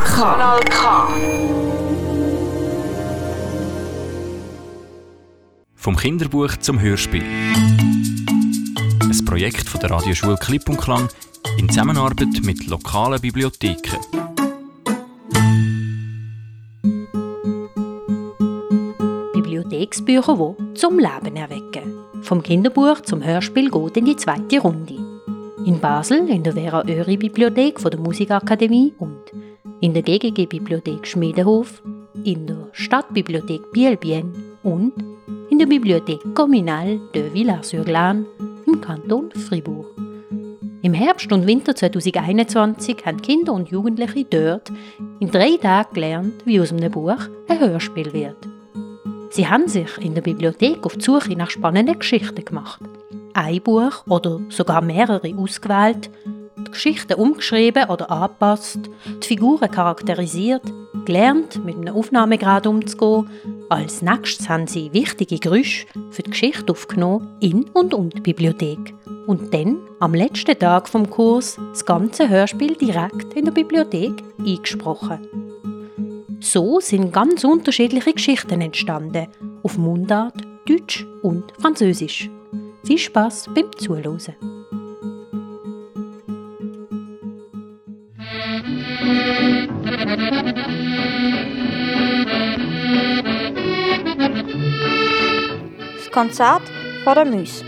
Kanal K. Kanal K. Vom Kinderbuch zum Hörspiel. Ein Projekt von der Radioschule Klipp und Klang in Zusammenarbeit mit lokalen Bibliotheken. Bibliotheksbücher, die zum Leben erwecken. Vom Kinderbuch zum Hörspiel geht in die zweite Runde. In Basel in der Vera Öri Bibliothek von der Musikakademie und in der GGG Bibliothek Schmiedenhof, in der Stadtbibliothek Bielbien und in der Bibliothek Communale de Villars-sur-Glane im Kanton Fribourg. Im Herbst und Winter 2021 haben Kinder und Jugendliche dort in drei Tagen gelernt, wie aus einem Buch ein Hörspiel wird. Sie haben sich in der Bibliothek auf die Suche nach spannenden Geschichten gemacht. Ein Buch oder sogar mehrere ausgewählt, die Geschichten umgeschrieben oder angepasst, die Figuren charakterisiert, gelernt, mit einem Aufnahmegrad umzugehen. Als nächstes haben sie wichtige Geräusche für die Geschichte aufgenommen in und um die Bibliothek. Und dann, am letzten Tag vom Kurs, das ganze Hörspiel direkt in der Bibliothek eingesprochen. So sind ganz unterschiedliche Geschichten entstanden, auf Mundart, Deutsch und Französisch. Viel Spaß beim Zuhören. Das Konzert vor der Müs.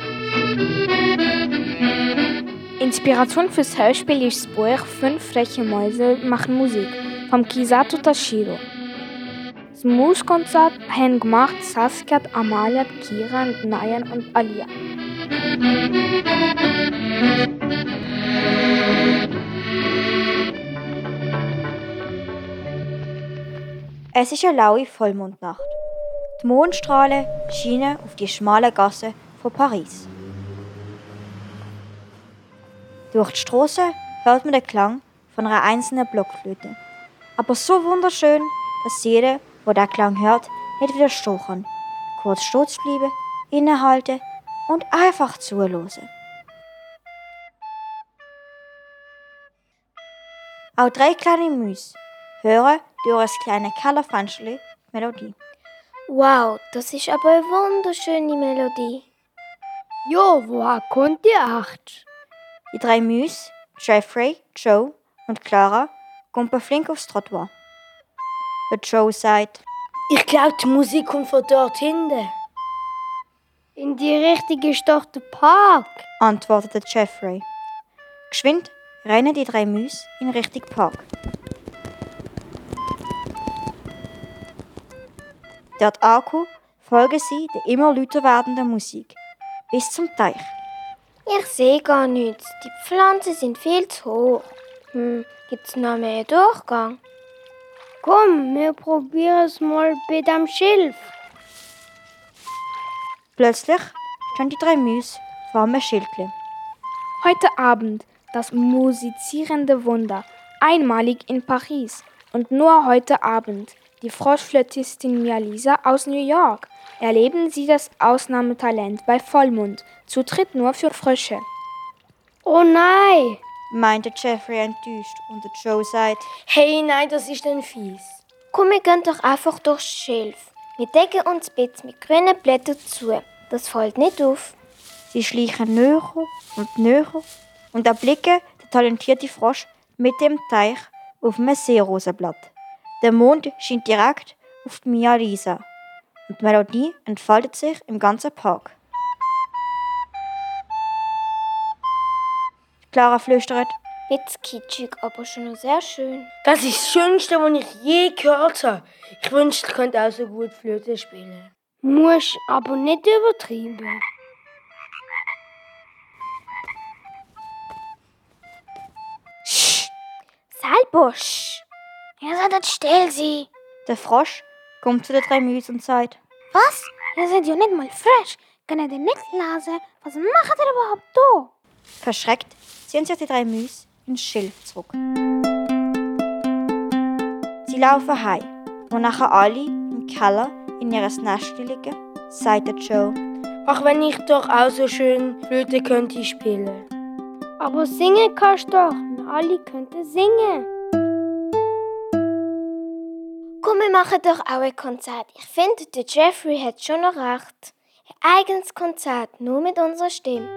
Inspiration fürs Hörspiel ist das Buch Fünf freche Mäuse machen Musik vom Kisato Tashiro. Das Muskonzert haben gemacht Saskia, Amalia, Kira, Nayan und Alia. Es ist eine laue Vollmondnacht. Die Mondstrahlen schienen auf die schmale Gasse von Paris. Durch die Straße hört man den Klang von einer einzelnen Blockflöte. Aber so wunderschön, dass jeder, der den Klang hört, nicht widerstehen kann. Kurz stehen bleiben, innehalten und einfach zuhören. Auch drei kleine Müs hören ein kleines Kellerfenster Melodie. Wow, das ist aber eine wunderschöne Melodie. Jo, woher kommt die acht? Die drei Müs, Jeffrey, Joe und Clara, kommen flink aufs Trottoir. Der Joe sagt, Ich glaube, die Musik kommt von dort hinten. In die richtige ist doch der Park. antwortet Jeffrey. Geschwind rennen die drei Müs in Richtung Park. Dort angekommen, folgen sie der immer lauter werdenden Musik bis zum Teich. Ich sehe gar nichts. Die Pflanzen sind viel zu hoch. Hm, gibt's noch mehr Durchgang? Komm, wir probieren es mal bei dem Schilf. Plötzlich stehen die drei Müs vor einem Schildchen. Heute Abend das musizierende Wunder, einmalig in Paris und nur heute Abend. Die Froschflötistin Mia Lisa aus New York. Erleben Sie das Ausnahmetalent bei Vollmond. Zutritt nur für Frösche. Oh nein! meinte Jeffrey enttäuscht und der Joe sagt, Hey, nein, das ist denn fies. Komm, wir gehen doch einfach durchs Schilf. Wir decken uns Bett mit grünen Blättern zu. Das fällt nicht auf. sie schleichen näher und näher und erblicken den talentierten Frosch mit dem Teich auf einem Seerosenblatt. Der Mond scheint direkt auf die Mia Lisa und die Melodie entfaltet sich im ganzen Park. Clara flüstert, Bisschen kitschig, aber schon noch sehr schön. Das ist das Schönste, was ich je gehört habe. Ich wünschte, ich könnte auch so gut Flöte spielen. Muss aber nicht übertrieben. Salbusch! Ihr solltet still sein. der Frosch kommt zu den drei Müs und sagt, Was? Ihr seid ja nicht mal frisch. Könnt ihr nicht lesen? Was macht ihr überhaupt da? Verschreckt ziehen sich die drei Müs ins Schilf zurück. Sie laufen heim, wo nachher alle im Keller in ihres Nest liegen, sagt der Joe. Ach, wenn ich doch auch so schön Flöte könnte spielen. Aber singen kannst du doch. Wir alle könnten singen. Komm, wir machen doch auch ein Konzert. Ich finde, der Jeffrey hat schon noch recht. Ein eigenes Konzert, nur mit unserer Stimme.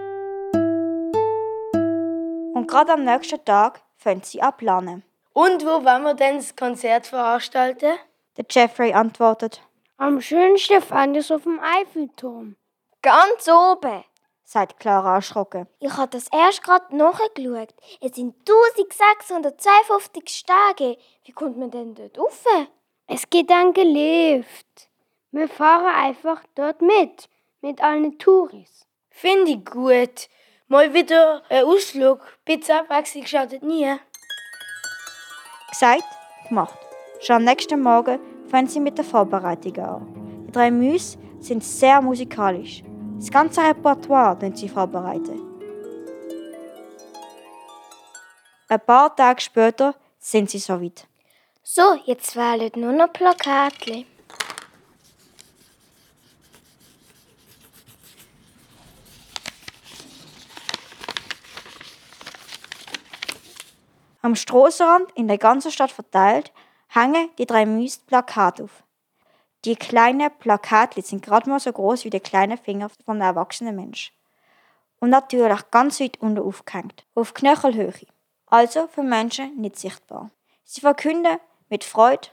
Und gerade am nächsten Tag fängt sie an planen. Und wo wollen wir denn das Konzert veranstalten? Der Jeffrey antwortet. Am schönsten fand ich es auf dem Eiffelturm. Ganz oben, sagt Clara erschrocken. Ich habe das erst gerade nachgeschaut. Es sind 1652 Stege. Wie kommt man denn dort rauf? Es geht ein Gelift. Wir fahren einfach dort mit, mit allen Touris. Finde ich gut. Mal wieder ein Ausflug. Bitte Abwechslung schadet nie. Gesagt, gemacht. Schon am nächsten Morgen fangen sie mit der Vorbereitung an. Die drei Müs sind sehr musikalisch. Das ganze Repertoire den sie vorbereiten. Ein paar Tage später sind sie soweit. So, jetzt fehlen nur noch Plakatli. Am Strassenrand in der ganzen Stadt verteilt hängen die drei Müs Plakate auf. Die kleinen Plakate sind gerade mal so groß wie der kleine Finger von einem erwachsenen Mensch. Und natürlich ganz weit unten aufgehängt, auf Knöchelhöhe, also für Menschen nicht sichtbar. Sie verkünden mit Freude: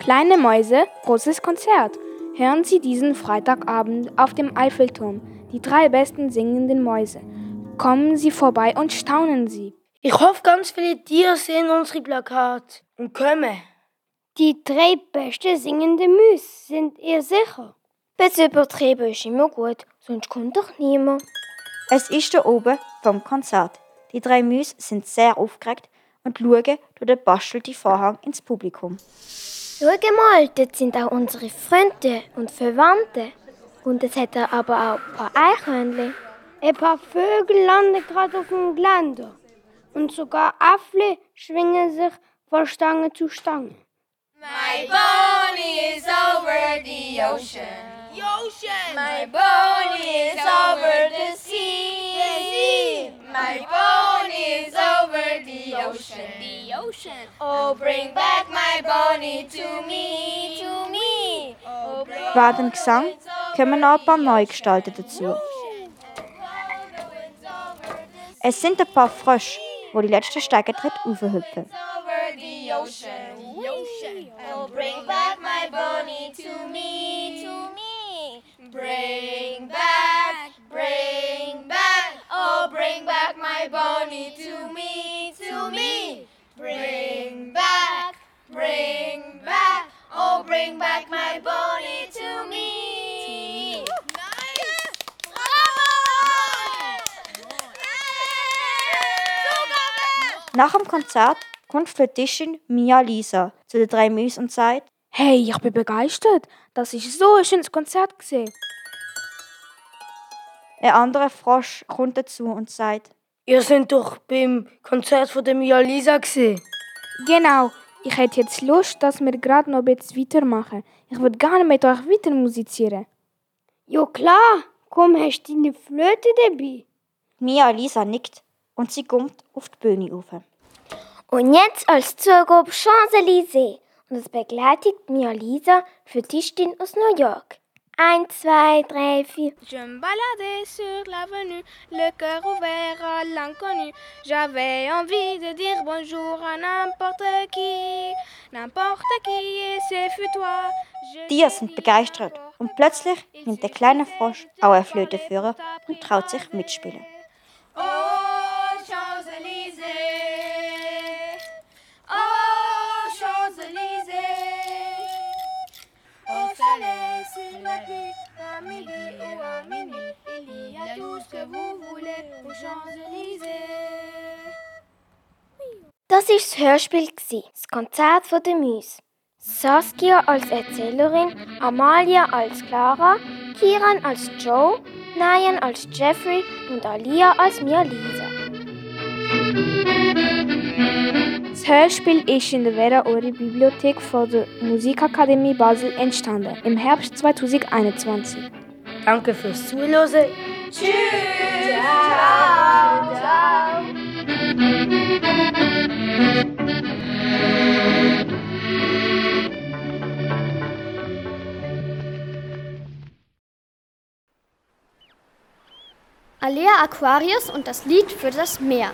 Kleine Mäuse, großes Konzert. Hören Sie diesen Freitagabend auf dem Eiffelturm die drei besten singenden Mäuse. Kommen Sie vorbei und staunen Sie. Ich hoffe, ganz viele Tiere sehen unsere Plakate und kommen. Die drei besten singenden Müs sind ihr sicher. Bis übertrieben ist immer gut, sonst kommt doch niemand. Es ist da oben vom Konzert. Die drei Müs sind sehr aufgeregt und schauen durch den bastelten Vorhang ins Publikum. Schau mal, dort sind auch unsere Freunde und Verwandte. Und es hat aber auch ein paar Eichhörnchen. Ein paar Vögel landen gerade auf dem Geländer. Und sogar Affle schwingen sich von Stange zu Stange. My pony is over the ocean. The ocean. My pony is over the sea. My pony is over the ocean. The ocean. Oh, bring back my pony to me, to me. Oh, bring Während dem Gesang kommen noch ein paar Neugestalten dazu. Es sind ein paar Frösche, die die letzten Steigetritte aufhüpfen. over the ocean. The ocean. Oh, bring back my pony to me, to me. Bring back, to me, to me. Bring back, bring back. Oh, bring back my pony to me. Nice! Bravo! Nach dem Konzert kommt Flötistin Mia Lisa zu den drei Müs und sagt, Hey, ich bin begeistert. Das ist so ein schönes Konzert gesehen. ein anderer Frosch kommt dazu und sagt, Ihr seid doch beim Konzert von der Mia Lisa gesehen. Genau. Ich hätte jetzt Lust, dass wir gerade noch ein bisschen weitermachen. Ich würde gerne mit euch weiter musizieren. Ja klar, komm, hast du deine Flöte dabei? Mia Lisa nickt und sie kommt auf die Bühne rauf. Und jetzt als Zugabe Champs-Élysées. Und es begleitet Mia Lisa, Flötistin aus New York. Eins, zwei, drei, vier. Je me baladais sur l'avenue, le cœur ouvert à l'inconnu. J'avais envie de dire bonjour à n'importe qui, n'importe qui, et c'est fut toi. Die sind begeistert und plötzlich nimmt der kleine Frosch auch eine Flöte für und traut sich mitspielen. Que vous voulez aux Champs-Élysées. Das war das Hörspiel, gsi, das Konzert von der Müs. Saskia als Erzählerin, Amalia als Clara, Kiran als Joe, Nayan als Jeffrey und Alia als Mia Lisa. Das Hörspiel ist in der Vera Ori Bibliothek von der Musikakademie Basel entstanden, im Herbst 2021. Danke fürs Zuhören. Tschüss. Ciao. Ciao. Alea Aquarius und das Lied für das Meer.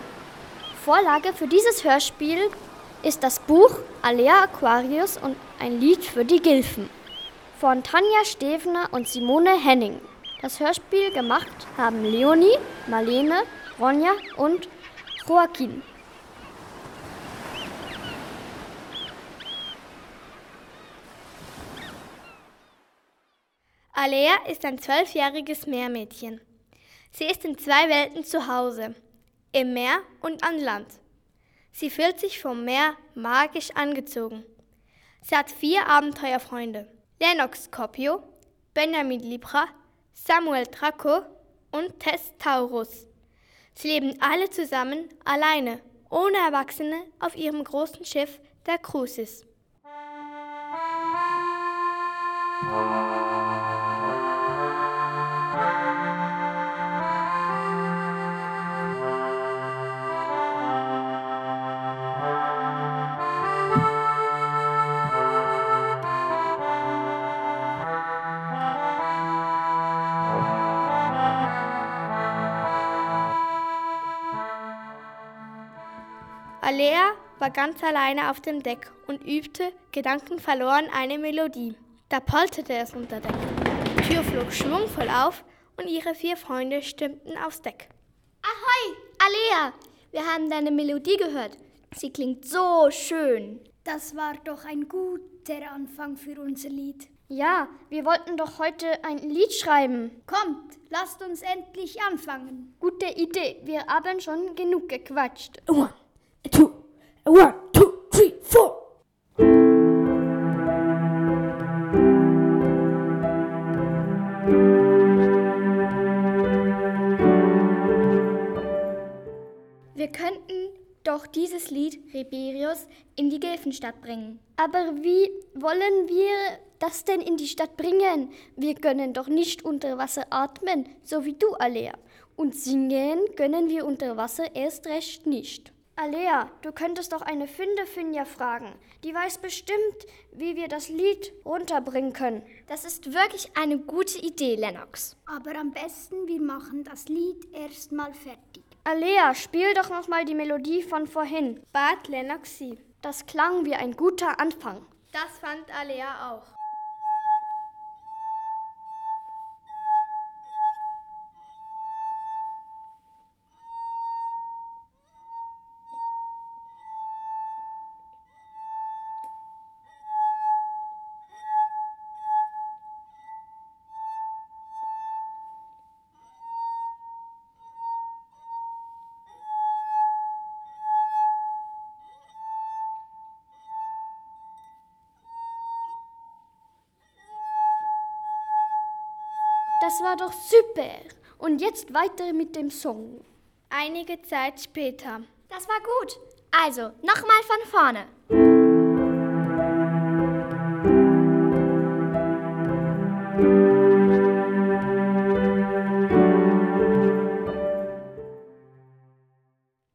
Vorlage für dieses Hörspiel ist das Buch Alea Aquarius und ein Lied für die Gilfen von Tanja Stevener und Simone Henning. Das Hörspiel gemacht haben Leonie, Marlene, Ronja und Joaquin. Alea ist ein zwölfjähriges Meermädchen. Sie ist in zwei Welten zu Hause, im Meer und an Land. Sie fühlt sich vom Meer magisch angezogen. Sie hat vier Abenteuerfreunde. Lennox Scorpio, Benjamin Libra, Samuel Draco und Tess Taurus. Sie leben alle zusammen, alleine, ohne Erwachsene, auf ihrem großen Schiff, der Crucis. Ganz alleine auf dem Deck und übte, gedankenverloren, eine Melodie. Da polterte es unter Deck. Die Tür flog schwungvoll auf und ihre vier Freunde stimmten aufs Deck. Ahoi, Alea! Wir haben deine Melodie gehört. Sie klingt so schön. Das war doch ein guter Anfang für unser Lied. Ja, wir wollten doch heute ein Lied schreiben. Kommt, lasst uns endlich anfangen. Gute Idee, wir haben schon genug gequatscht. One, two, one, two, three, four. Wir könnten doch dieses Lied Reberius in die Gilfenstadt bringen. Aber wie wollen wir das denn in die Stadt bringen? Wir können doch nicht unter Wasser atmen, so wie du, Alea. Und singen können wir unter Wasser erst recht nicht. Alea, du könntest doch eine Findefinja fragen. Die weiß bestimmt, wie wir das Lied runterbringen können. Das ist wirklich eine gute Idee, Lennox. Aber am besten, wir machen das Lied erstmal fertig. Alea, spiel doch noch mal die Melodie von vorhin. Bat Lennox sie. Das klang wie ein guter Anfang. Das fand Alea auch. Das war doch super. Und jetzt weiter mit dem Song. Einige Zeit später. Das war gut. Also, nochmal von vorne.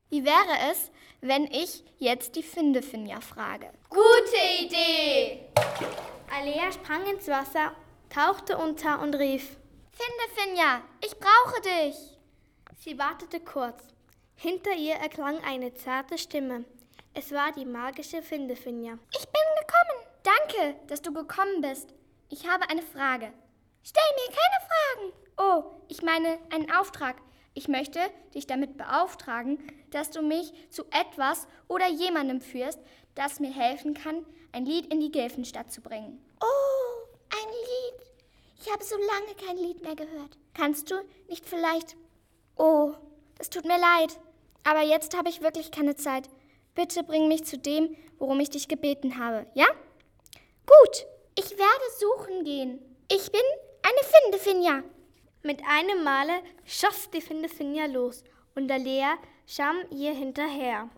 Wie wäre es, wenn ich jetzt die Findefinja frage? Gute Idee! Alea sprang ins Wasser, tauchte unter und rief: Findefinja, ich brauche dich! Sie wartete kurz. Hinter ihr erklang eine zarte Stimme. Es war die magische Findefinja. Ich bin gekommen. Danke, dass du gekommen bist. Ich habe eine Frage. Stell mir keine Fragen. Oh, ich meine einen Auftrag. Ich möchte dich damit beauftragen, dass du mich zu etwas oder jemandem führst, das mir helfen kann, ein Lied in die Gilfenstadt zu bringen. Oh, ein Lied. Ich habe so lange kein Lied mehr gehört. Kannst du nicht vielleicht... Oh, das tut mir leid. Aber jetzt habe ich wirklich keine Zeit. Bitte bring mich zu dem, worum ich dich gebeten habe, ja? Gut, ich werde suchen gehen. Ich bin eine Findefinja. Mit einem Male schoss die Findefinja los und Alea schwamm ihr hinterher.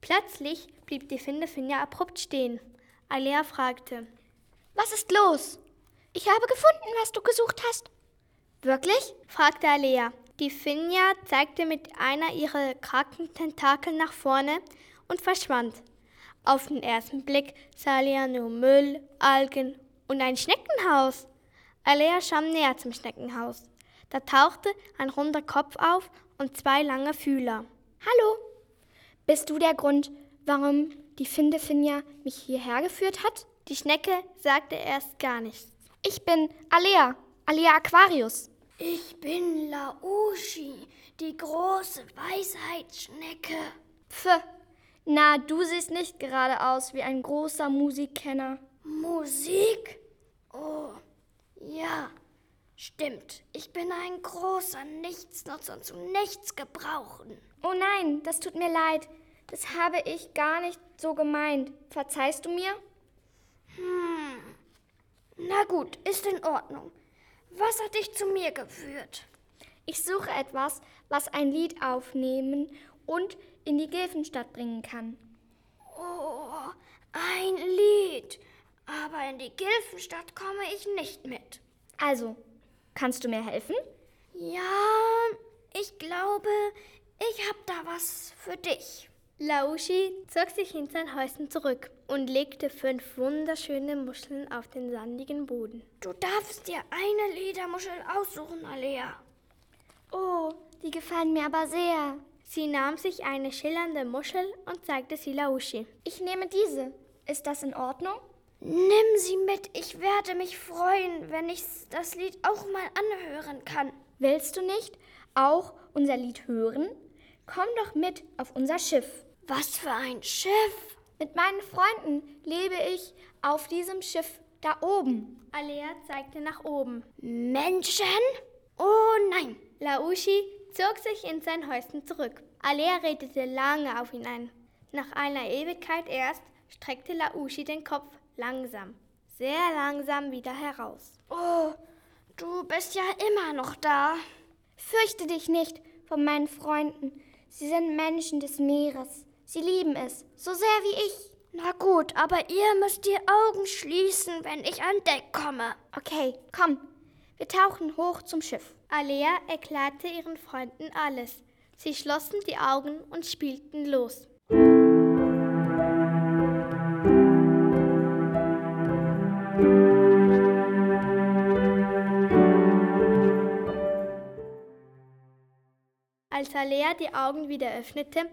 Plötzlich blieb die Findefinja abrupt stehen. Alea fragte: Was ist los? Ich habe gefunden, was du gesucht hast. Wirklich? fragte Alea. Die Finja zeigte mit einer ihrer kranken Tentakel nach vorne und verschwand. Auf den ersten Blick sah Alea nur Müll, Algen und ein Schneckenhaus. Alea schwamm näher zum Schneckenhaus. Da tauchte ein runder Kopf auf und zwei lange Fühler. Hallo, bist du der Grund, warum die Findefinja mich hierher geführt hat? Die Schnecke sagte erst gar nichts. Ich bin Alea, Alea Aquarius. Ich bin Laoshi, die große Weisheitsschnecke. Pff, na, du siehst nicht gerade aus wie ein großer Musikkenner. Musik? Oh, ja, stimmt. Ich bin ein großer Nichtsnutzer und zu nichts gebrauchen. Oh nein, das tut mir leid. Das habe ich gar nicht so gemeint. Verzeihst du mir? Hm. Na gut, ist in Ordnung. Was hat dich zu mir geführt? Ich suche etwas, was ein Lied aufnehmen und in die Gilfenstadt bringen kann. Oh, ein Lied. Aber in die Gilfenstadt komme ich nicht mit. Also, kannst du mir helfen? Ja, ich glaube, ich hab da was für dich. Laoshi zog sich in sein Häuschen zurück und legte fünf wunderschöne Muscheln auf den sandigen Boden. Du darfst dir eine Ledermuschel aussuchen, Alea. Oh, die gefallen mir aber sehr. Sie nahm sich eine schillernde Muschel und zeigte sie Laoshi. Ich nehme diese. Ist das in Ordnung? Nimm sie mit. Ich werde mich freuen, wenn ich das Lied auch mal anhören kann. Willst du nicht auch unser Lied hören? Komm doch mit auf unser Schiff. Was für ein Schiff? Mit meinen Freunden lebe ich auf diesem Schiff da oben. Alea zeigte nach oben. Menschen? Oh nein. Laoshi zog sich in sein Häuschen zurück. Alea redete lange auf ihn ein. Nach einer Ewigkeit erst streckte Laoshi den Kopf langsam, sehr langsam wieder heraus. Oh, du bist ja immer noch da. Fürchte dich nicht von meinen Freunden. Sie sind Menschen des Meeres. Sie lieben es, so sehr wie ich. Na gut, aber ihr müsst die Augen schließen, wenn ich an Deck komme. Okay, komm. Wir tauchen hoch zum Schiff. Alea erklärte ihren Freunden alles. Sie schlossen die Augen und spielten los. Als Alea die Augen wieder öffnete,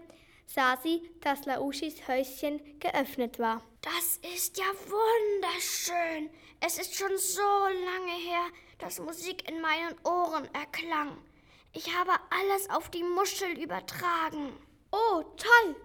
sah sie, dass Lauschis Häuschen geöffnet war. Das ist ja wunderschön. Es ist schon so lange her, dass Musik in meinen Ohren erklang. Ich habe alles auf die Muschel übertragen. Oh, toll!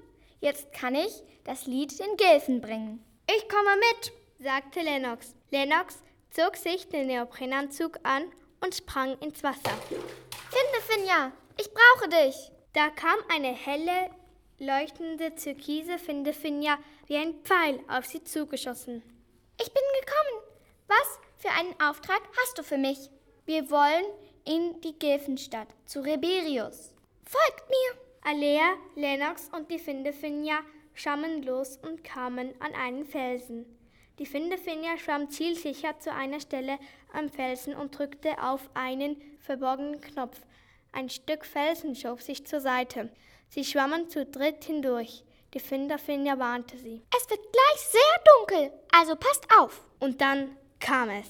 Jetzt kann ich das Lied den Gilfen bringen. Ich komme mit, sagte Lennox. Lennox zog sich den Neoprenanzug an und sprang ins Wasser. Finde, Finja, ich brauche dich. Da kam eine helle, leuchtende türkise Findefinja wie ein Pfeil auf sie zugeschossen. Ich bin gekommen. Was für einen Auftrag hast du für mich? Wir wollen in die Gilfenstadt zu Reberius. Folgt mir! Alea, Lennox und die Findefinja schwammen los und kamen an einen Felsen. Die Findefinja schwamm zielsicher zu einer Stelle am Felsen und drückte auf einen verborgenen Knopf. Ein Stück Felsen schob sich zur Seite. Sie schwammen zu dritt hindurch. Die Finderfinja warnte sie. Es wird gleich sehr dunkel, also passt auf. Und dann kam es.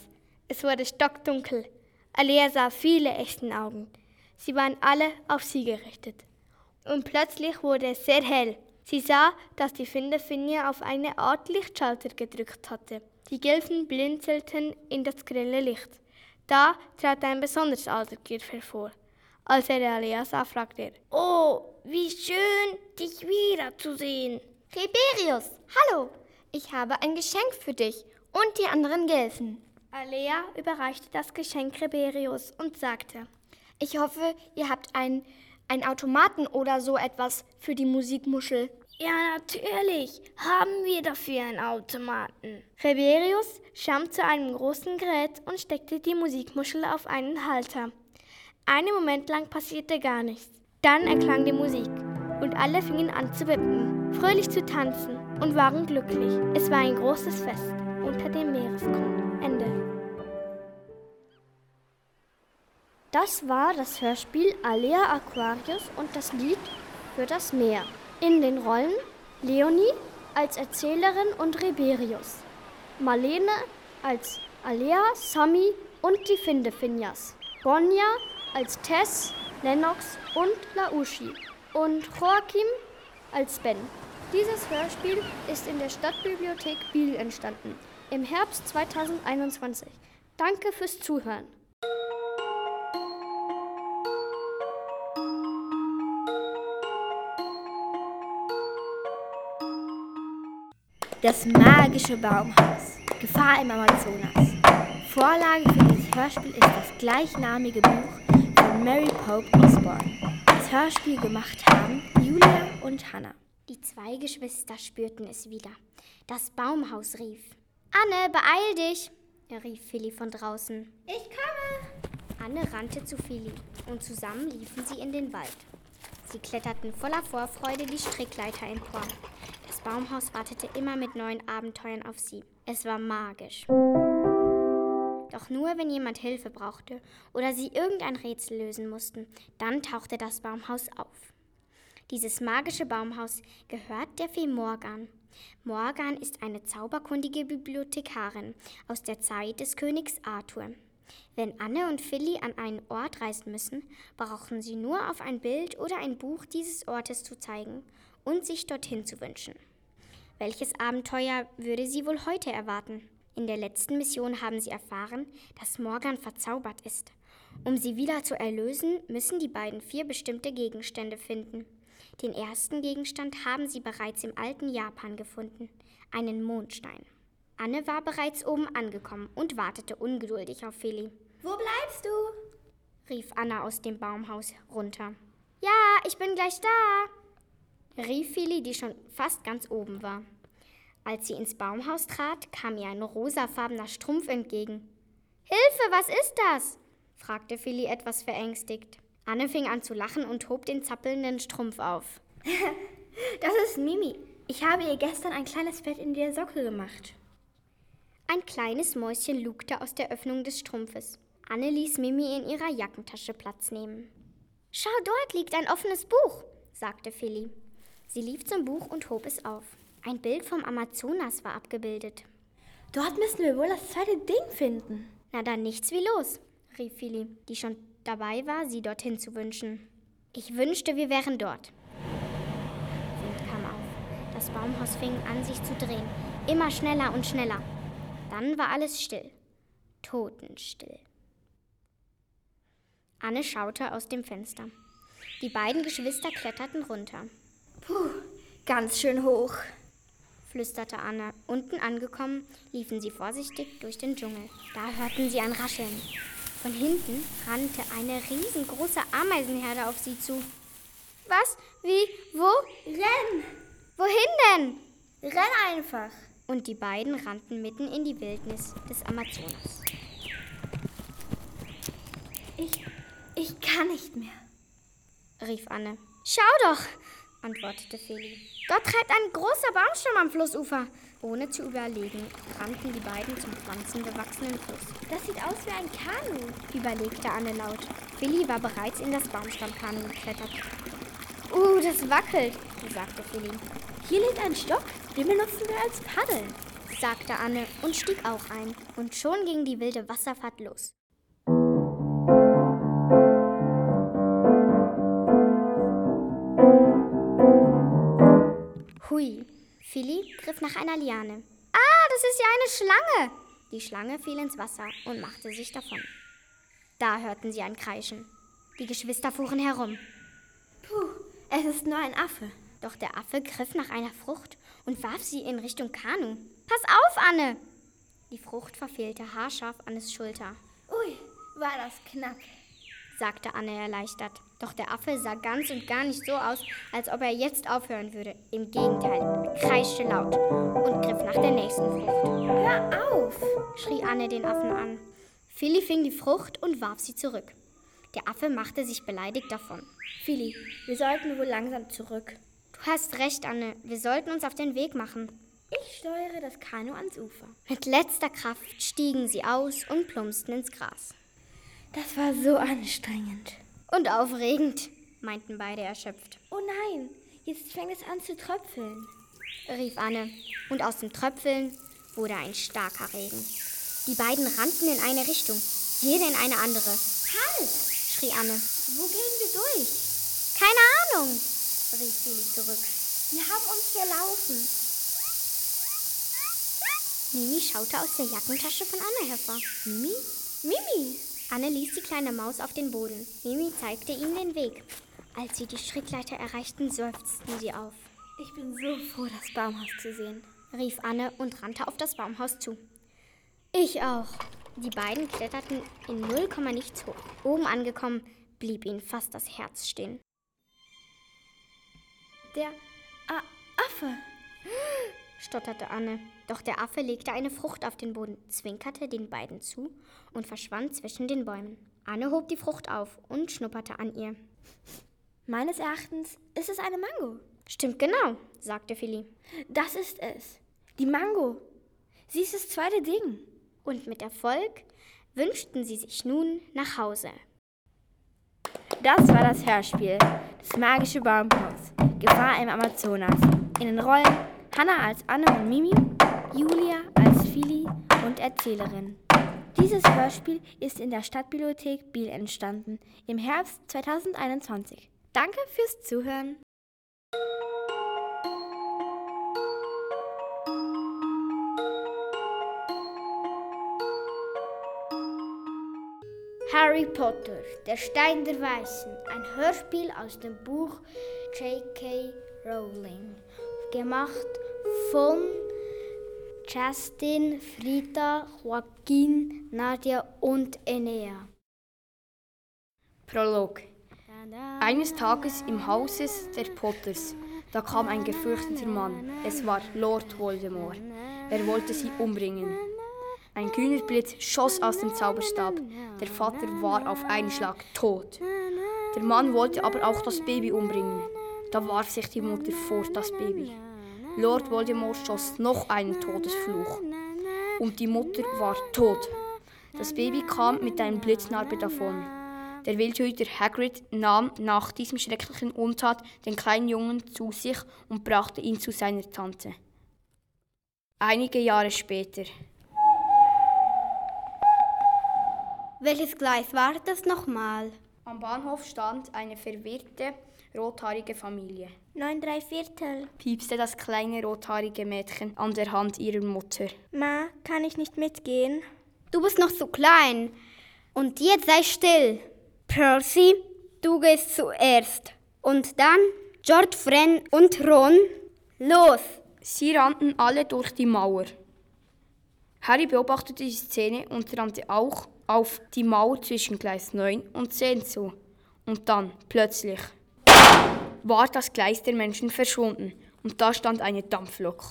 Es wurde stockdunkel. Alea sah viele echten Augen. Sie waren alle auf sie gerichtet. Und plötzlich wurde es sehr hell. Sie sah, dass die Finderfinja auf eine Art Lichtschalter gedrückt hatte. Die Gilfen blinzelten in das grelle Licht. Da trat ein besonders alter Gilf hervor. Als er Alea sah, fragte er: Oh, wie schön, dich wiederzusehen. Reberius, hallo! Ich habe ein Geschenk für dich und die anderen Gilfen. Alea überreichte das Geschenk Reberius und sagte: Ich hoffe, ihr habt einen, einen Automaten oder so etwas für die Musikmuschel. Ja, natürlich haben wir dafür einen Automaten. Reberius schwamm zu einem großen Gerät und steckte die Musikmuschel auf einen Halter. Einen Moment lang passierte gar nichts. Dann erklang die Musik und alle fingen an zu wippen, fröhlich zu tanzen und waren glücklich. Es war ein großes Fest unter dem Meeresgrund. Ende. Das war das Hörspiel Alea Aquarius und das Lied für das Meer. In den Rollen Leonie als Erzählerin und Reberius, Marlene als Alea, Sami und die Findefinjas, Bonja als Tess, Lennox und Laushi und Joachim als Ben. Dieses Hörspiel ist in der Stadtbibliothek Biel entstanden, im Herbst 2021. Danke fürs Zuhören. Das magische Baumhaus. Gefahr im Amazonas. Vorlage für dieses Hörspiel ist das gleichnamige Buch von Mary Pope Osborne. Das Hörspiel gemacht haben Julia und Hannah. Die zwei Geschwister spürten es wieder. Das Baumhaus rief. Anne, beeil dich! rief Philly von draußen. Ich komme! Anne rannte zu Philly und zusammen liefen sie in den Wald. Sie kletterten voller Vorfreude die Strickleiter empor. Das Baumhaus wartete immer mit neuen Abenteuern auf sie. Es war magisch. Doch nur wenn jemand Hilfe brauchte oder sie irgendein Rätsel lösen mussten, dann tauchte das Baumhaus auf. Dieses magische Baumhaus gehört der Fee Morgan. Morgan ist eine zauberkundige Bibliothekarin aus der Zeit des Königs Arthur. Wenn Anne und Philly an einen Ort reisen müssen, brauchen sie nur auf ein Bild oder ein Buch dieses Ortes zu zeigen und sich dorthin zu wünschen. Welches Abenteuer würde sie wohl heute erwarten? In der letzten Mission haben sie erfahren, dass Morgan verzaubert ist. Um sie wieder zu erlösen, müssen die beiden vier bestimmte Gegenstände finden. Den ersten Gegenstand haben sie bereits im alten Japan gefunden, einen Mondstein. Anne war bereits oben angekommen und wartete ungeduldig auf Feli. Wo bleibst du? rief Anna aus dem Baumhaus runter. Ja, ich bin gleich da, rief Feli, die schon fast ganz oben war. Als sie ins Baumhaus trat, kam ihr ein rosafarbener Strumpf entgegen. Hilfe, was ist das? fragte Feli etwas verängstigt. Anne fing an zu lachen und hob den zappelnden Strumpf auf. das ist Mimi. Ich habe ihr gestern ein kleines Bett in der Socke gemacht. Ein kleines Mäuschen lugte aus der Öffnung des Strumpfes. Anne ließ Mimi in ihrer Jackentasche Platz nehmen. Schau, dort liegt ein offenes Buch, sagte Philly. Sie lief zum Buch und hob es auf. Ein Bild vom Amazonas war abgebildet. Dort müssen wir wohl das zweite Ding finden. Na dann nichts wie los, rief Philly, die schon dabei war, sie dorthin zu wünschen. Ich wünschte, wir wären dort. Wind kam auf. Das Baumhaus fing an, sich zu drehen. Immer schneller und schneller. Dann war alles still. Totenstill. Anne schaute aus dem Fenster. Die beiden Geschwister kletterten runter. Puh, ganz schön hoch, flüsterte Anne. Unten angekommen, liefen sie vorsichtig durch den Dschungel. Da hörten sie ein Rascheln. Von hinten rannte eine riesengroße Ameisenherde auf sie zu. Was? Wie? Wo? Renn! Wohin denn? Renn einfach! Und die beiden rannten mitten in die Wildnis des Amazonas. Ich, ich kann nicht mehr, rief Anne. Schau doch, antwortete Feli. Dort treibt ein großer Baumstamm am Flussufer. Ohne zu überlegen, rannten die beiden zum pflanzenbewachsenen Fluss. Das sieht aus wie ein Kanu, überlegte Anne laut. Philly war bereits in das Baumstammkanu geklettert. Uh, das wackelt, sagte Philly. Hier liegt ein Stock, den benutzen wir als Paddel, sagte Anne und stieg auch ein. Und schon ging die wilde Wasserfahrt los. Hui, Philly griff nach einer Liane. Ah, das ist ja eine Schlange! Die Schlange fiel ins Wasser und machte sich davon. Da hörten sie ein Kreischen. Die Geschwister fuhren herum. Puh, es ist nur ein Affe. Doch der Affe griff nach einer Frucht und warf sie in Richtung Kanu. Pass auf, Anne! Die Frucht verfehlte haarscharf Annes Schulter. Ui, war das knapp, sagte Anne erleichtert. Doch der Affe sah ganz und gar nicht so aus, als ob er jetzt aufhören würde. Im Gegenteil, er kreischte laut und griff nach der nächsten Frucht. Hör auf! schrie Anne den Affen an. Philly fing die Frucht und warf sie zurück. Der Affe machte sich beleidigt davon. Philly, wir sollten wohl langsam zurück. Du hast recht, Anne. Wir sollten uns auf den Weg machen. Ich steuere das Kanu ans Ufer. Mit letzter Kraft stiegen sie aus und plumpsten ins Gras. Das war so anstrengend. Und aufregend, meinten beide erschöpft. Oh nein, jetzt fängt es an zu tröpfeln, rief Anne. Und aus dem Tröpfeln wurde ein starker Regen. Die beiden rannten in eine Richtung, jede in eine andere. Halt! schrie Anne. Wo gehen wir durch? Keine Ahnung, rief Billy zurück. Wir haben uns verlaufen. Mimi schaute aus der Jackentasche von Anne hervor. Mimi? Mimi! Anne ließ die kleine Maus auf den Boden. Mimi zeigte ihnen den Weg. Als sie die Strickleiter erreichten, seufzten sie auf. Ich bin so froh, das Baumhaus zu sehen, rief Anne und rannte auf das Baumhaus zu. Ich auch. Die beiden kletterten in 0, nichts hoch. Oben angekommen, blieb ihnen fast das Herz stehen. Der A Affe, stotterte Anne. Doch der Affe legte eine Frucht auf den Boden, zwinkerte den beiden zu und verschwand zwischen den Bäumen. Anne hob die Frucht auf und schnupperte an ihr. Meines Erachtens ist es eine Mango. Stimmt genau, sagte Philly. Das ist es. Die Mango. Sie ist das zweite Ding. Und mit Erfolg wünschten sie sich nun nach Hause. Das war das Hörspiel, das magische Baumhaus, Gefahr im Amazonas. In den Rollen Hannah als Anne und Mimi, Julia als Philly und Erzählerin. Dieses Hörspiel ist in der Stadtbibliothek Biel entstanden, im Herbst 2021. Danke fürs Zuhören. Harry Potter, der Stein der Weißen, ein Hörspiel aus dem Buch J.K. Rowling, gemacht von Justin, Frida, Joaquin, Nadia und Enea. Prolog. Eines Tages im Hause der Potters, da kam ein gefürchteter Mann. Es war Lord Voldemort. Er wollte sie umbringen. Ein grüner Blitz schoss aus dem Zauberstab. Der Vater war auf einen Schlag tot. Der Mann wollte aber auch das Baby umbringen. Da warf sich die Mutter vor das Baby. Lord Voldemort schoss noch einen Todesfluch. Und die Mutter war tot. Das Baby kam mit einem Blitznarbe davon. Der Wildhüter Hagrid nahm nach diesem schrecklichen Untat den kleinen Jungen zu sich und brachte ihn zu seiner Tante. Einige Jahre später. Welches Gleis war das nochmal? Am Bahnhof stand eine verwirrte, rothaarige Familie. Neun drei Viertel. Piepste das kleine rothaarige Mädchen an der Hand ihrer Mutter. Ma, kann ich nicht mitgehen? Du bist noch so klein. Und jetzt sei still. Percy, du gehst zuerst. Und dann George, Fren und Ron. Los! Sie rannten alle durch die Mauer. Harry beobachtete die Szene und rannte auch auf die Mauer zwischen Gleis 9 und 10 zu. Und dann, plötzlich, war das Gleis der Menschen verschwunden und da stand eine Dampflok.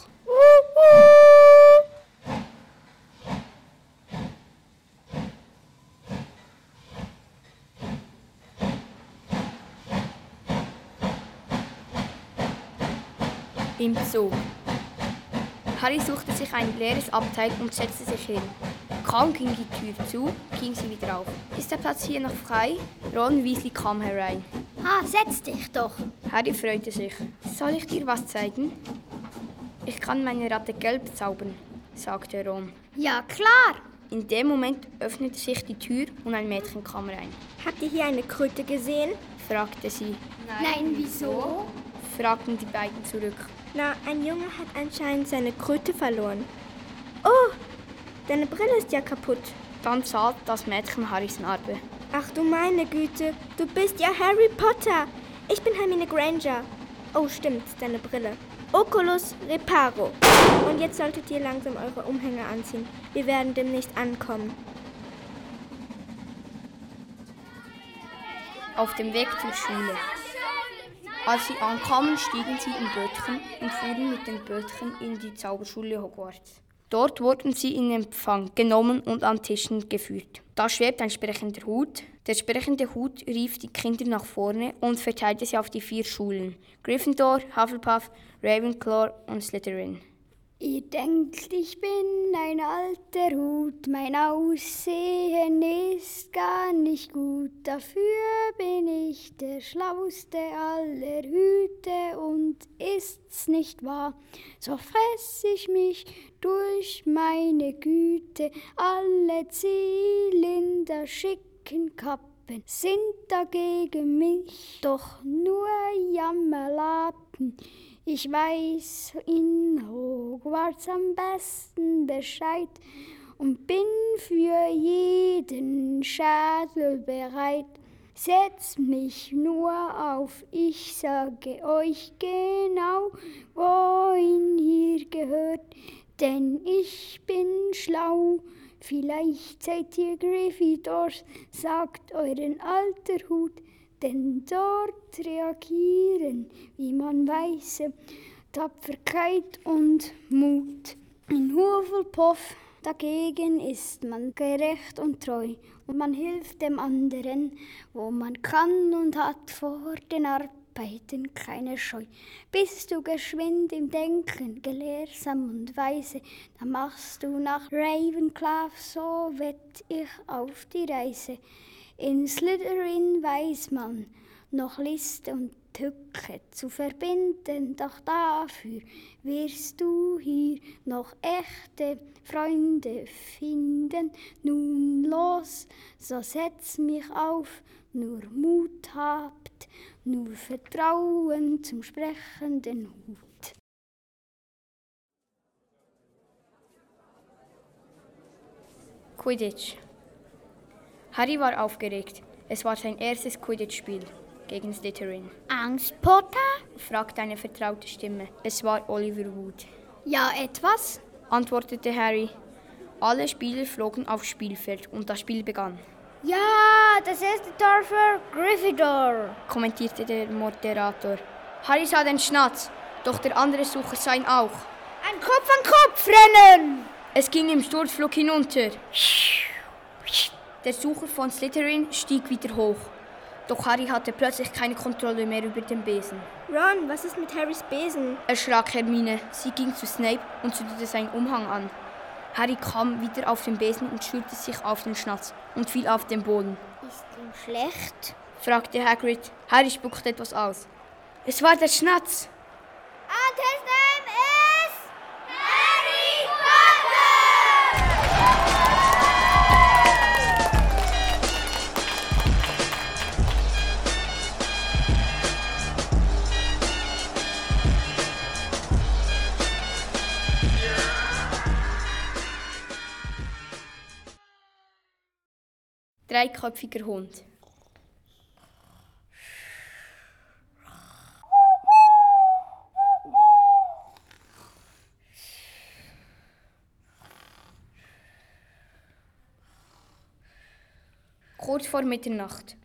Im Zug. Harry suchte sich ein leeres Abteil und setzte sich hin. Kaum ging die Tür zu, ging sie wieder auf. Ist der Platz hier noch frei? Ron Weasley kam herein. Ah, setz dich doch. Harry freute sich. Soll ich dir was zeigen? Ich kann meine Ratte gelb zaubern, sagte Ron. Ja, klar. In dem Moment öffnete sich die Tür und ein Mädchen kam rein. Habt ihr hier eine Kröte gesehen? fragte sie. Nein, Nein wieso? fragten die beiden zurück. Na, ein Junge hat anscheinend seine Kröte verloren. Oh, deine Brille ist ja kaputt. Dann sah das Mädchen Harrys Narbe. Ach du meine Güte, du bist ja Harry Potter. Ich bin Hermine Granger. Oh, stimmt, deine Brille. Oculus Reparo. Und jetzt solltet ihr langsam eure Umhänge anziehen. Wir werden demnächst ankommen. Auf dem Weg zur Schule. Als sie ankamen, stiegen sie in Bötchen und fuhren mit den Bötchen in die Zauberschule Hogwarts. Dort wurden sie in Empfang genommen und an Tischen geführt. Da schwebt ein sprechender Hut. Der sprechende Hut rief die Kinder nach vorne und verteilte sie auf die vier Schulen: Gryffindor, Hufflepuff, Ravenclaw und Slytherin. Ihr denkt, ich bin ein alter Hut, mein Aussehen ist gar nicht gut, dafür bin ich der schlauste aller Hüte und ist's nicht wahr, so fress ich mich durch meine Güte, alle Zylinder schicken Kappen sind dagegen mich. Doch nur Jammerlappen. Ich weiß in Hogwarts am besten Bescheid und bin für jeden Schadel bereit. Setz mich nur auf, ich sage euch genau, wohin ihr gehört, denn ich bin schlau. Vielleicht seid ihr Gryffindors, sagt euren alter Hut, denn dort reagieren, wie man weiß, Tapferkeit und Mut. In Hufflepuff dagegen ist man gerecht und treu und man hilft dem anderen, wo man kann und hat vor den Arbeiten keine Scheu. Bist du geschwind im Denken, gelehrsam und weise, dann machst du nach Ravenclaw, so wett ich auf die Reise. In Slytherin weiß man noch List und Tücke zu verbinden, doch dafür wirst du hier noch echte Freunde finden. Nun los, so setz mich auf, nur Mut habt, nur Vertrauen zum sprechenden Hut. Quidditch. Harry war aufgeregt. Es war sein erstes Quidditch-Spiel gegen Slytherin. Angst, Potter? fragte eine vertraute Stimme. Es war Oliver Wood. Ja, etwas? antwortete Harry. Alle Spieler flogen aufs Spielfeld und das Spiel begann. Ja, das erste Tor für Gryffindor, kommentierte der Moderator. Harry sah den Schnatz, doch der andere Sucher sah ihn auch. Ein Kopf an Kopf rennen! Es ging im Sturzflug hinunter. Der Sucher von Slytherin stieg wieder hoch. Doch Harry hatte plötzlich keine Kontrolle mehr über den Besen. Ron, was ist mit Harrys Besen? erschrak Hermine. Sie ging zu Snape und zündete seinen Umhang an. Harry kam wieder auf den Besen und schürte sich auf den Schnatz und fiel auf den Boden. Ist ihm schlecht? fragte Hagrid. Harry spuckte etwas aus. Es war der Schnatz. And his name Dreiköpfiger Hund. Kurz vor Mitternacht.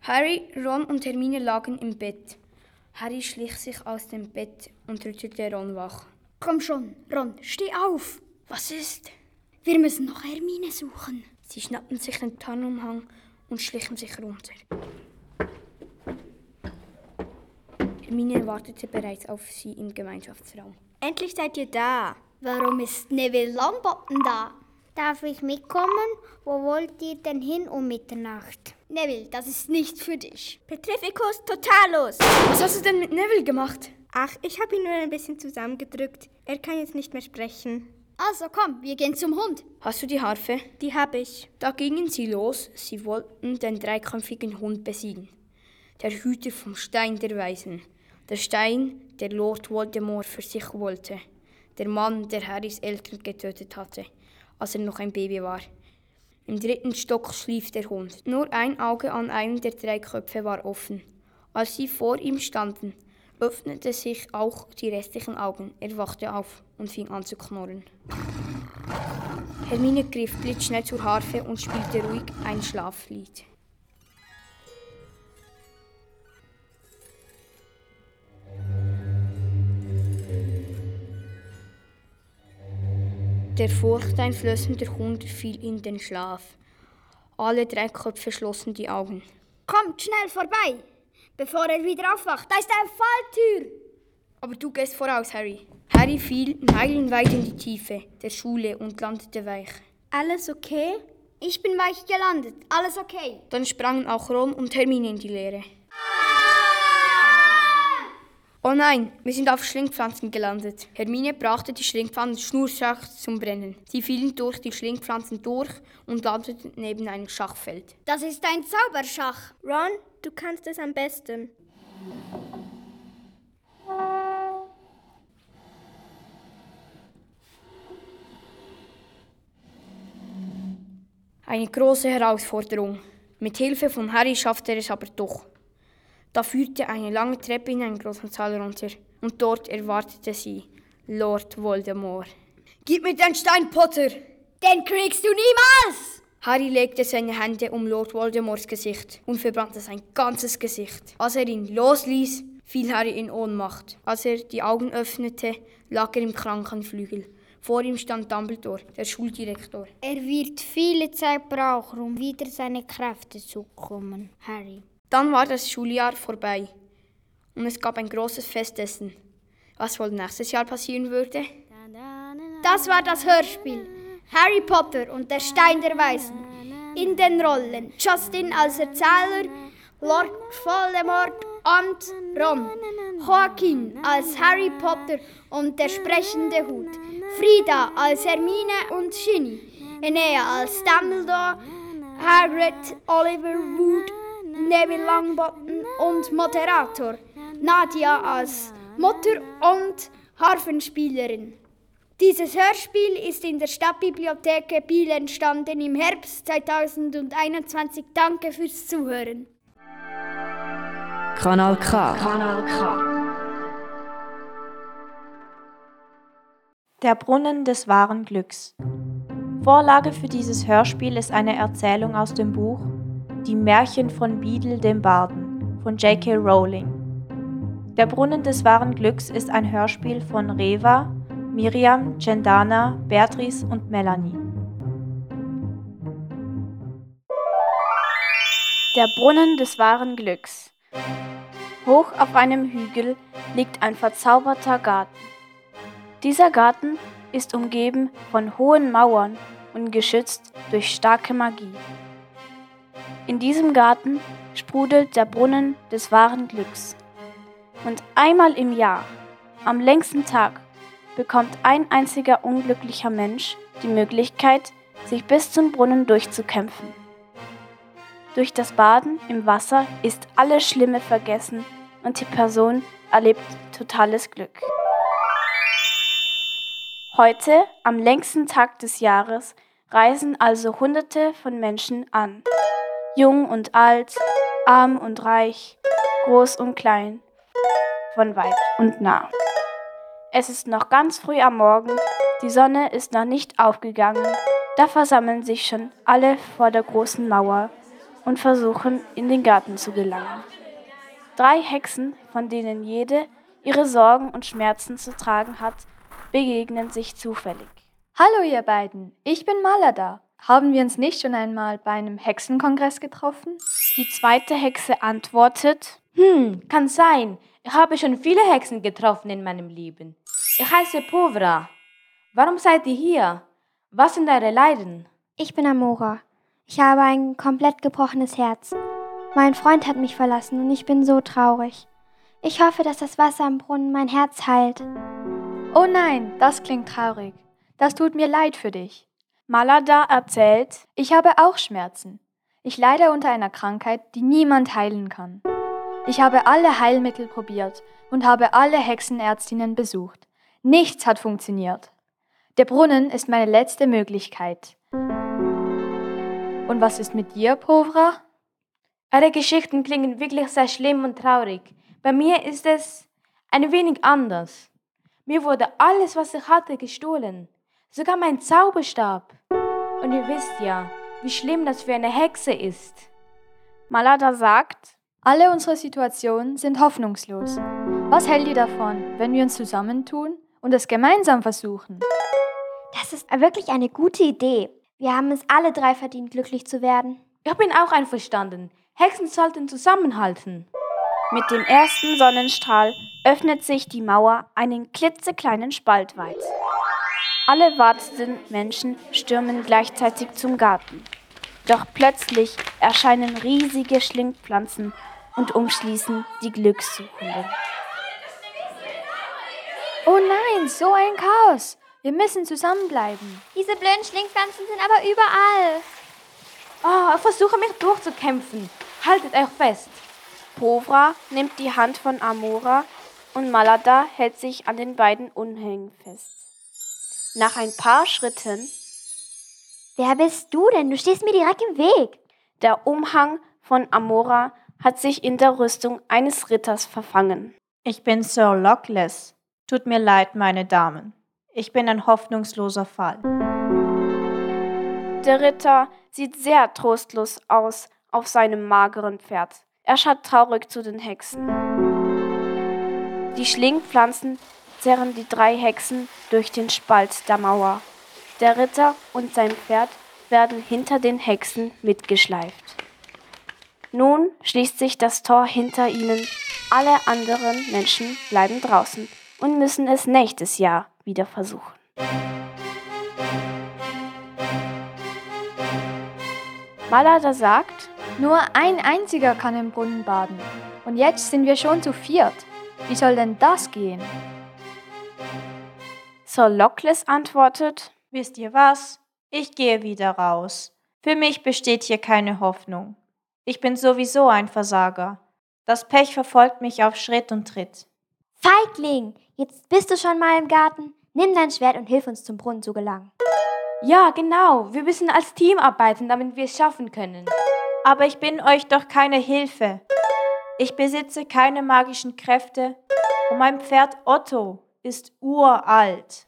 Harry, Ron und Hermine lagen im Bett. Harry schlich sich aus dem Bett und rüttelte Ron wach. Komm schon, Ron, steh auf. Was ist? Wir müssen noch Hermine suchen. Sie schnappten sich den Tarnumhang und schlichen sich runter. Hermine wartete bereits auf sie im Gemeinschaftsraum. Endlich seid ihr da. Warum ist Neville Longbottom da? Darf ich mitkommen? Wo wollt ihr denn hin um Mitternacht? Neville, das ist nicht für dich. Petrificus totalus. Was hast du denn mit Neville gemacht? Ach, ich habe ihn nur ein bisschen zusammengedrückt. Er kann jetzt nicht mehr sprechen. Also komm, wir gehen zum Hund. Hast du die Harfe? Die habe ich. Da gingen sie los. Sie wollten den dreiköpfigen Hund besiegen. Der Hüter vom Stein der Weisen. Der Stein, der Lord Voldemort für sich wollte. Der Mann, der Harrys Eltern getötet hatte, als er noch ein Baby war. Im dritten Stock schlief der Hund. Nur ein Auge an einem der drei Köpfe war offen. Als sie vor ihm standen, öffnete sich auch die restlichen Augen. Er wachte auf und fing an zu knurren. Hermine griff blitzschnell zur Harfe und spielte ruhig ein Schlaflied. Der furchteinflößende Hund fiel in den Schlaf. Alle drei Köpfe schlossen die Augen. Kommt schnell vorbei, bevor er wieder aufwacht. Da ist eine Falltür. Aber du gehst voraus, Harry. Harry fiel meilenweit in die Tiefe der Schule und landete weich. Alles okay? Ich bin weich gelandet. Alles okay. Dann sprangen auch Ron und Hermine in die Leere. Oh nein, wir sind auf Schlingpflanzen gelandet. Hermine brachte die Schlingpflanzen schnurstracks zum Brennen. Sie fielen durch die Schlingpflanzen durch und landeten neben einem Schachfeld. Das ist ein Zauberschach. Ron, du kannst es am besten. Eine große Herausforderung. Mit Hilfe von Harry schaffte er es aber doch. Da führte eine lange Treppe in einen großen Saal runter und dort erwartete sie Lord Voldemort. Gib mir den Stein, Potter! Den kriegst du niemals! Harry legte seine Hände um Lord Voldemorts Gesicht und verbrannte sein ganzes Gesicht. Als er ihn losließ, fiel Harry in Ohnmacht. Als er die Augen öffnete, lag er im Krankenflügel. Vor ihm stand Dumbledore, der Schuldirektor. Er wird viele Zeit brauchen, um wieder seine Kräfte zu bekommen, Harry. Dann war das Schuljahr vorbei und es gab ein großes Festessen. Was wohl nächstes Jahr passieren würde? Das war das Hörspiel. Harry Potter und der Stein der Weisen. In den Rollen Justin als Erzähler, Lord Voldemort und Ron. Joaquin als Harry Potter und der sprechende Hut. Frida als Hermine und Ginny, Enea als Dumbledore, Hagrid, Oliver Wood, Neville Longbottom und Moderator, Nadia als Mutter und Harfenspielerin. Dieses Hörspiel ist in der Stadtbibliothek Biel entstanden im Herbst 2021. Danke fürs Zuhören. Kanal K. Kanal K. Der Brunnen des wahren Glücks. Vorlage für dieses Hörspiel ist eine Erzählung aus dem Buch Die Märchen von Beadle dem Barden von J.K. Rowling. Der Brunnen des wahren Glücks ist ein Hörspiel von Reva, Miriam, Cendana, Beatrice und Melanie. Der Brunnen des wahren Glücks. Hoch auf einem Hügel liegt ein verzauberter Garten. Dieser Garten ist umgeben von hohen Mauern und geschützt durch starke Magie. In diesem Garten sprudelt der Brunnen des wahren Glücks. Und einmal im Jahr, am längsten Tag, bekommt ein einziger unglücklicher Mensch die Möglichkeit, sich bis zum Brunnen durchzukämpfen. Durch das Baden im Wasser ist alles Schlimme vergessen und die Person erlebt totales Glück. Heute, am längsten Tag des Jahres, reisen also Hunderte von Menschen an. Jung und alt, arm und reich, groß und klein, von weit und nah. Es ist noch ganz früh am Morgen, die Sonne ist noch nicht aufgegangen, da versammeln sich schon alle vor der großen Mauer und versuchen in den Garten zu gelangen. Drei Hexen, von denen jede ihre Sorgen und Schmerzen zu tragen hat, begegnen sich zufällig. Hallo ihr beiden, ich bin Malada. Haben wir uns nicht schon einmal bei einem Hexenkongress getroffen? Die zweite Hexe antwortet, Hm, kann sein. Ich habe schon viele Hexen getroffen in meinem Leben. Ich heiße Povra. Warum seid ihr hier? Was sind eure Leiden? Ich bin Amora. Ich habe ein komplett gebrochenes Herz. Mein Freund hat mich verlassen und ich bin so traurig. Ich hoffe, dass das Wasser im Brunnen mein Herz heilt. Oh nein, das klingt traurig. Das tut mir leid für dich. Malada erzählt, ich habe auch Schmerzen. Ich leide unter einer Krankheit, die niemand heilen kann. Ich habe alle Heilmittel probiert und habe alle Hexenärztinnen besucht. Nichts hat funktioniert. Der Brunnen ist meine letzte Möglichkeit. Und was ist mit dir, Povra? Eure Geschichten klingen wirklich sehr schlimm und traurig. Bei mir ist es ein wenig anders. Mir wurde alles, was ich hatte, gestohlen. Sogar mein Zauberstab. Und ihr wisst ja, wie schlimm das für eine Hexe ist. Malada sagt, alle unsere Situationen sind hoffnungslos. Was hält ihr davon, wenn wir uns zusammentun und es gemeinsam versuchen? Das ist wirklich eine gute Idee. Wir haben es alle drei verdient, glücklich zu werden. Ich bin auch einverstanden. Hexen sollten zusammenhalten. Mit dem ersten Sonnenstrahl öffnet sich die Mauer einen klitzekleinen Spalt weit. Alle wartenden Menschen stürmen gleichzeitig zum Garten. Doch plötzlich erscheinen riesige Schlingpflanzen und umschließen die Glückssuchenden. Oh nein, so ein Chaos. Wir müssen zusammenbleiben. Diese blöden Schlingpflanzen sind aber überall. Oh, ich versuche mich durchzukämpfen. Haltet euch fest. Povra nimmt die Hand von Amora und Malada hält sich an den beiden Unhängen fest. Nach ein paar Schritten. Wer bist du denn? Du stehst mir direkt im Weg. Der Umhang von Amora hat sich in der Rüstung eines Ritters verfangen. Ich bin Sir Lockless. Tut mir leid, meine Damen. Ich bin ein hoffnungsloser Fall. Der Ritter sieht sehr trostlos aus auf seinem mageren Pferd. Er schaut traurig zu den Hexen. Die Schlingpflanzen zerren die drei Hexen durch den Spalt der Mauer. Der Ritter und sein Pferd werden hinter den Hexen mitgeschleift. Nun schließt sich das Tor hinter ihnen. Alle anderen Menschen bleiben draußen und müssen es nächstes Jahr wieder versuchen. Malada sagt, nur ein einziger kann im Brunnen baden. Und jetzt sind wir schon zu viert. Wie soll denn das gehen? Sir Lockless antwortet, Wisst ihr was? Ich gehe wieder raus. Für mich besteht hier keine Hoffnung. Ich bin sowieso ein Versager. Das Pech verfolgt mich auf Schritt und Tritt. Feigling, jetzt bist du schon mal im Garten. Nimm dein Schwert und hilf uns zum Brunnen zu gelangen. Ja, genau. Wir müssen als Team arbeiten, damit wir es schaffen können. Aber ich bin euch doch keine Hilfe. Ich besitze keine magischen Kräfte und mein Pferd Otto ist uralt.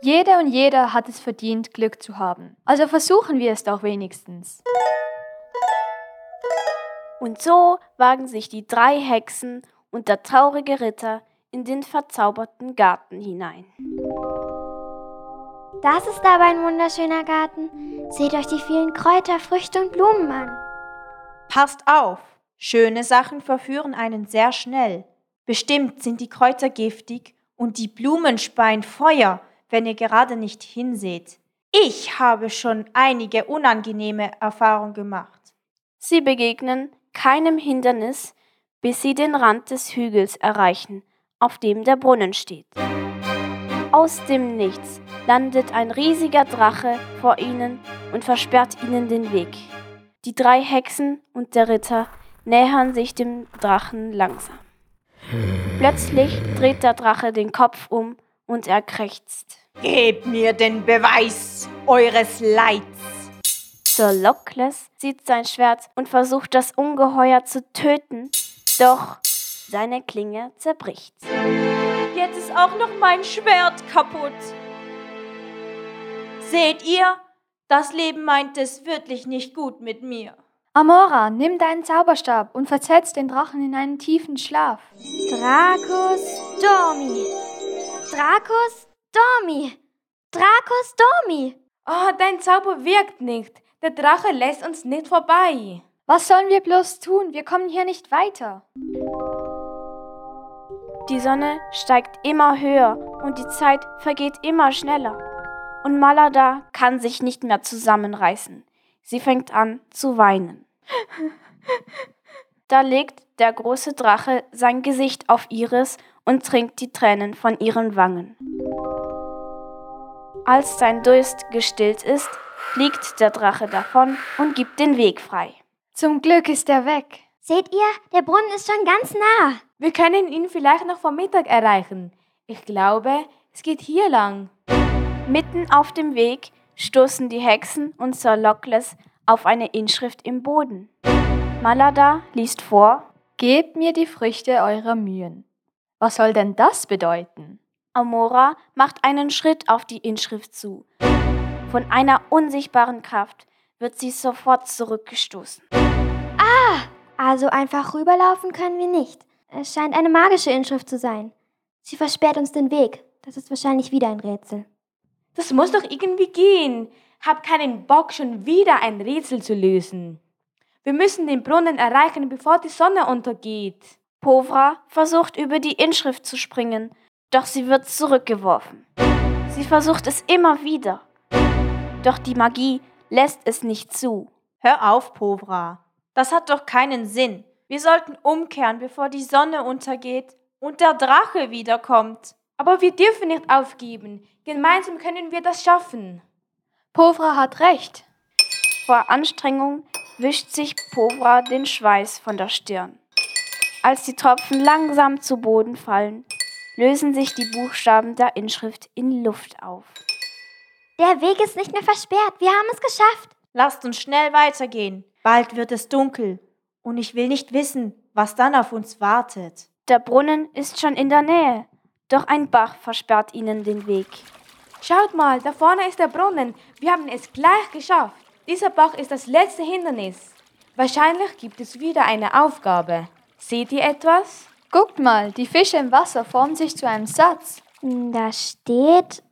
Jeder und jeder hat es verdient, Glück zu haben. Also versuchen wir es doch wenigstens. Und so wagen sich die drei Hexen und der traurige Ritter in den verzauberten Garten hinein. Das ist aber ein wunderschöner Garten. Seht euch die vielen Kräuter, Früchte und Blumen an. Passt auf! Schöne Sachen verführen einen sehr schnell. Bestimmt sind die Kräuter giftig und die Blumen speien Feuer, wenn ihr gerade nicht hinseht. Ich habe schon einige unangenehme Erfahrungen gemacht. Sie begegnen keinem Hindernis, bis sie den Rand des Hügels erreichen, auf dem der Brunnen steht. Aus dem Nichts landet ein riesiger Drache vor ihnen und versperrt ihnen den Weg. Die drei Hexen und der Ritter nähern sich dem Drachen langsam. Plötzlich dreht der Drache den Kopf um und er krächzt. Gebt mir den Beweis eures Leids. Sir Lockless zieht sein Schwert und versucht das Ungeheuer zu töten, doch seine Klinge zerbricht. Jetzt ist auch noch mein Schwert kaputt. Seht ihr? Das Leben meint es wirklich nicht gut mit mir. Amora, nimm deinen Zauberstab und versetz den Drachen in einen tiefen Schlaf. Dracus Dormi. Dracus Dormi. Dracus Dormi. Oh, dein Zauber wirkt nicht. Der Drache lässt uns nicht vorbei. Was sollen wir bloß tun? Wir kommen hier nicht weiter. Die Sonne steigt immer höher und die Zeit vergeht immer schneller. Und Malada kann sich nicht mehr zusammenreißen. Sie fängt an zu weinen. Da legt der große Drache sein Gesicht auf ihres und trinkt die Tränen von ihren Wangen. Als sein Durst gestillt ist, fliegt der Drache davon und gibt den Weg frei. Zum Glück ist er weg. Seht ihr, der Brunnen ist schon ganz nah. Wir können ihn vielleicht noch vor Mittag erreichen. Ich glaube, es geht hier lang. Mitten auf dem Weg stoßen die Hexen und Sir Lockless auf eine Inschrift im Boden. Malada liest vor: Gebt mir die Früchte eurer Mühen. Was soll denn das bedeuten? Amora macht einen Schritt auf die Inschrift zu. Von einer unsichtbaren Kraft wird sie sofort zurückgestoßen. Ah, also einfach rüberlaufen können wir nicht. Es scheint eine magische Inschrift zu sein. Sie versperrt uns den Weg. Das ist wahrscheinlich wieder ein Rätsel. Das muss doch irgendwie gehen. Hab keinen Bock, schon wieder ein Rätsel zu lösen. Wir müssen den Brunnen erreichen, bevor die Sonne untergeht. Povra versucht über die Inschrift zu springen, doch sie wird zurückgeworfen. Sie versucht es immer wieder. Doch die Magie lässt es nicht zu. Hör auf, Povra. Das hat doch keinen Sinn. Wir sollten umkehren, bevor die Sonne untergeht und der Drache wiederkommt. Aber wir dürfen nicht aufgeben. Gemeinsam können wir das schaffen. Povra hat recht. Vor Anstrengung wischt sich Povra den Schweiß von der Stirn. Als die Tropfen langsam zu Boden fallen, lösen sich die Buchstaben der Inschrift in Luft auf. Der Weg ist nicht mehr versperrt. Wir haben es geschafft. Lasst uns schnell weitergehen. Bald wird es dunkel. Und ich will nicht wissen, was dann auf uns wartet. Der Brunnen ist schon in der Nähe, doch ein Bach versperrt ihnen den Weg. Schaut mal, da vorne ist der Brunnen. Wir haben es gleich geschafft. Dieser Bach ist das letzte Hindernis. Wahrscheinlich gibt es wieder eine Aufgabe. Seht ihr etwas? Guckt mal, die Fische im Wasser formen sich zu einem Satz. Da steht,